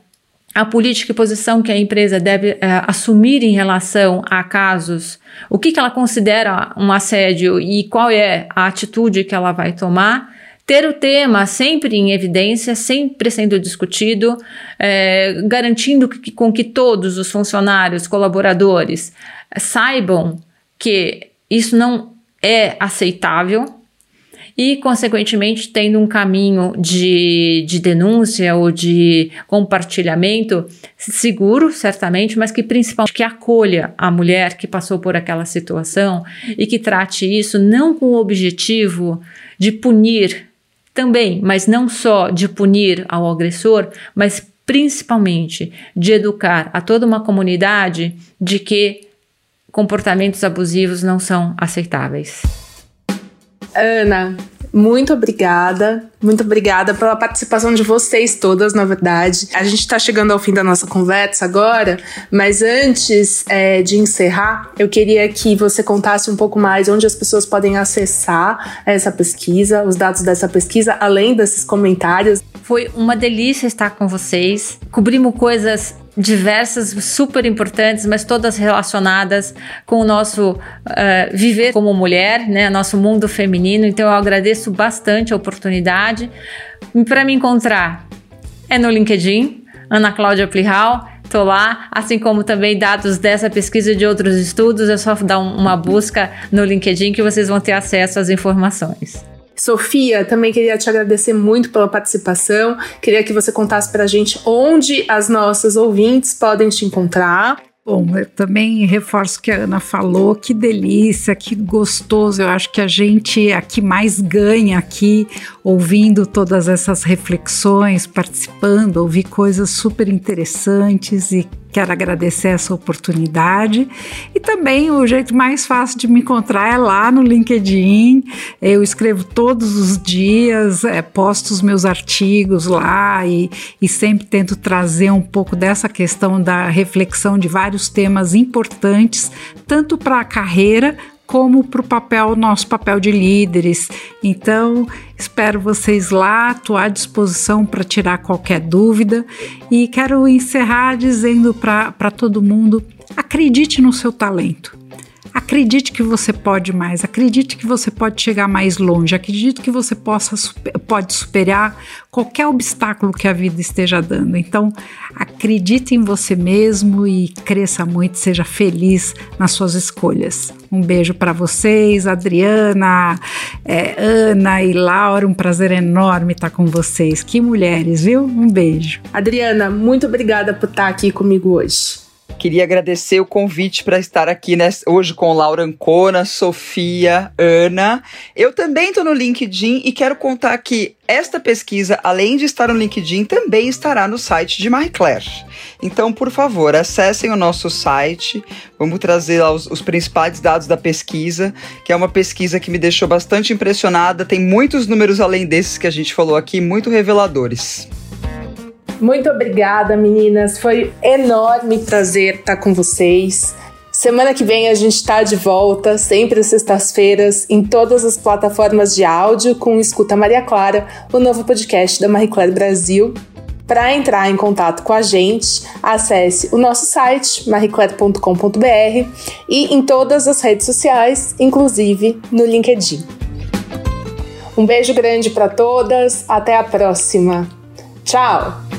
a política e posição que a empresa deve é, assumir em relação a casos, o que, que ela considera um assédio e qual é a atitude que ela vai tomar. Ter o tema sempre em evidência, sempre sendo discutido, é, garantindo que, com que todos os funcionários, colaboradores saibam que isso não é aceitável, e, consequentemente, tendo um caminho de, de denúncia ou de compartilhamento seguro, certamente, mas que principalmente que acolha a mulher que passou por aquela situação e que trate isso não com o objetivo de punir também, mas não só de punir ao agressor, mas principalmente de educar a toda uma comunidade de que comportamentos abusivos não são aceitáveis. Ana, muito obrigada. Muito obrigada pela participação de vocês todas, na verdade. A gente está chegando ao fim da nossa conversa agora, mas antes é, de encerrar, eu queria que você contasse um pouco mais onde as pessoas podem acessar essa pesquisa, os dados dessa pesquisa, além desses comentários. Foi uma delícia estar com vocês. Cobrimos coisas diversas, super importantes, mas todas relacionadas com o nosso uh, viver como mulher, né, nosso mundo feminino. Então eu agradeço bastante a oportunidade. Para me encontrar é no LinkedIn, Ana Cláudia Plihal. Estou lá, assim como também dados dessa pesquisa e de outros estudos, é só dar uma busca no LinkedIn que vocês vão ter acesso às informações. Sofia, também queria te agradecer muito pela participação. Queria que você contasse para a gente onde as nossas ouvintes podem te encontrar. Bom, eu também reforço o que a Ana falou, que delícia, que gostoso. Eu acho que a gente aqui mais ganha aqui ouvindo todas essas reflexões, participando, ouvir coisas super interessantes e Quero agradecer essa oportunidade e também o jeito mais fácil de me encontrar é lá no LinkedIn. Eu escrevo todos os dias, é, posto os meus artigos lá e, e sempre tento trazer um pouco dessa questão da reflexão de vários temas importantes, tanto para a carreira como para o papel, nosso papel de líderes. Então, espero vocês lá, estou à disposição para tirar qualquer dúvida e quero encerrar dizendo para todo mundo: acredite no seu talento. Acredite que você pode mais, acredite que você pode chegar mais longe, acredite que você possa, pode superar qualquer obstáculo que a vida esteja dando. Então, acredite em você mesmo e cresça muito, seja feliz nas suas escolhas. Um beijo para vocês, Adriana, é, Ana e Laura, um prazer enorme estar com vocês. Que mulheres, viu? Um beijo. Adriana, muito obrigada por estar aqui comigo hoje. Queria agradecer o convite para estar aqui né, hoje com Laura Ancona, Sofia, Ana. Eu também estou no LinkedIn e quero contar que esta pesquisa, além de estar no LinkedIn, também estará no site de Marie Claire. Então, por favor, acessem o nosso site. Vamos trazer os, os principais dados da pesquisa, que é uma pesquisa que me deixou bastante impressionada. Tem muitos números além desses que a gente falou aqui, muito reveladores. Muito obrigada, meninas. Foi enorme prazer estar com vocês. Semana que vem a gente está de volta, sempre às sextas-feiras, em todas as plataformas de áudio, com Escuta Maria Clara, o novo podcast da Marie Claire Brasil. Para entrar em contato com a gente, acesse o nosso site, marieclaire.com.br e em todas as redes sociais, inclusive no LinkedIn. Um beijo grande para todas, até a próxima. Tchau!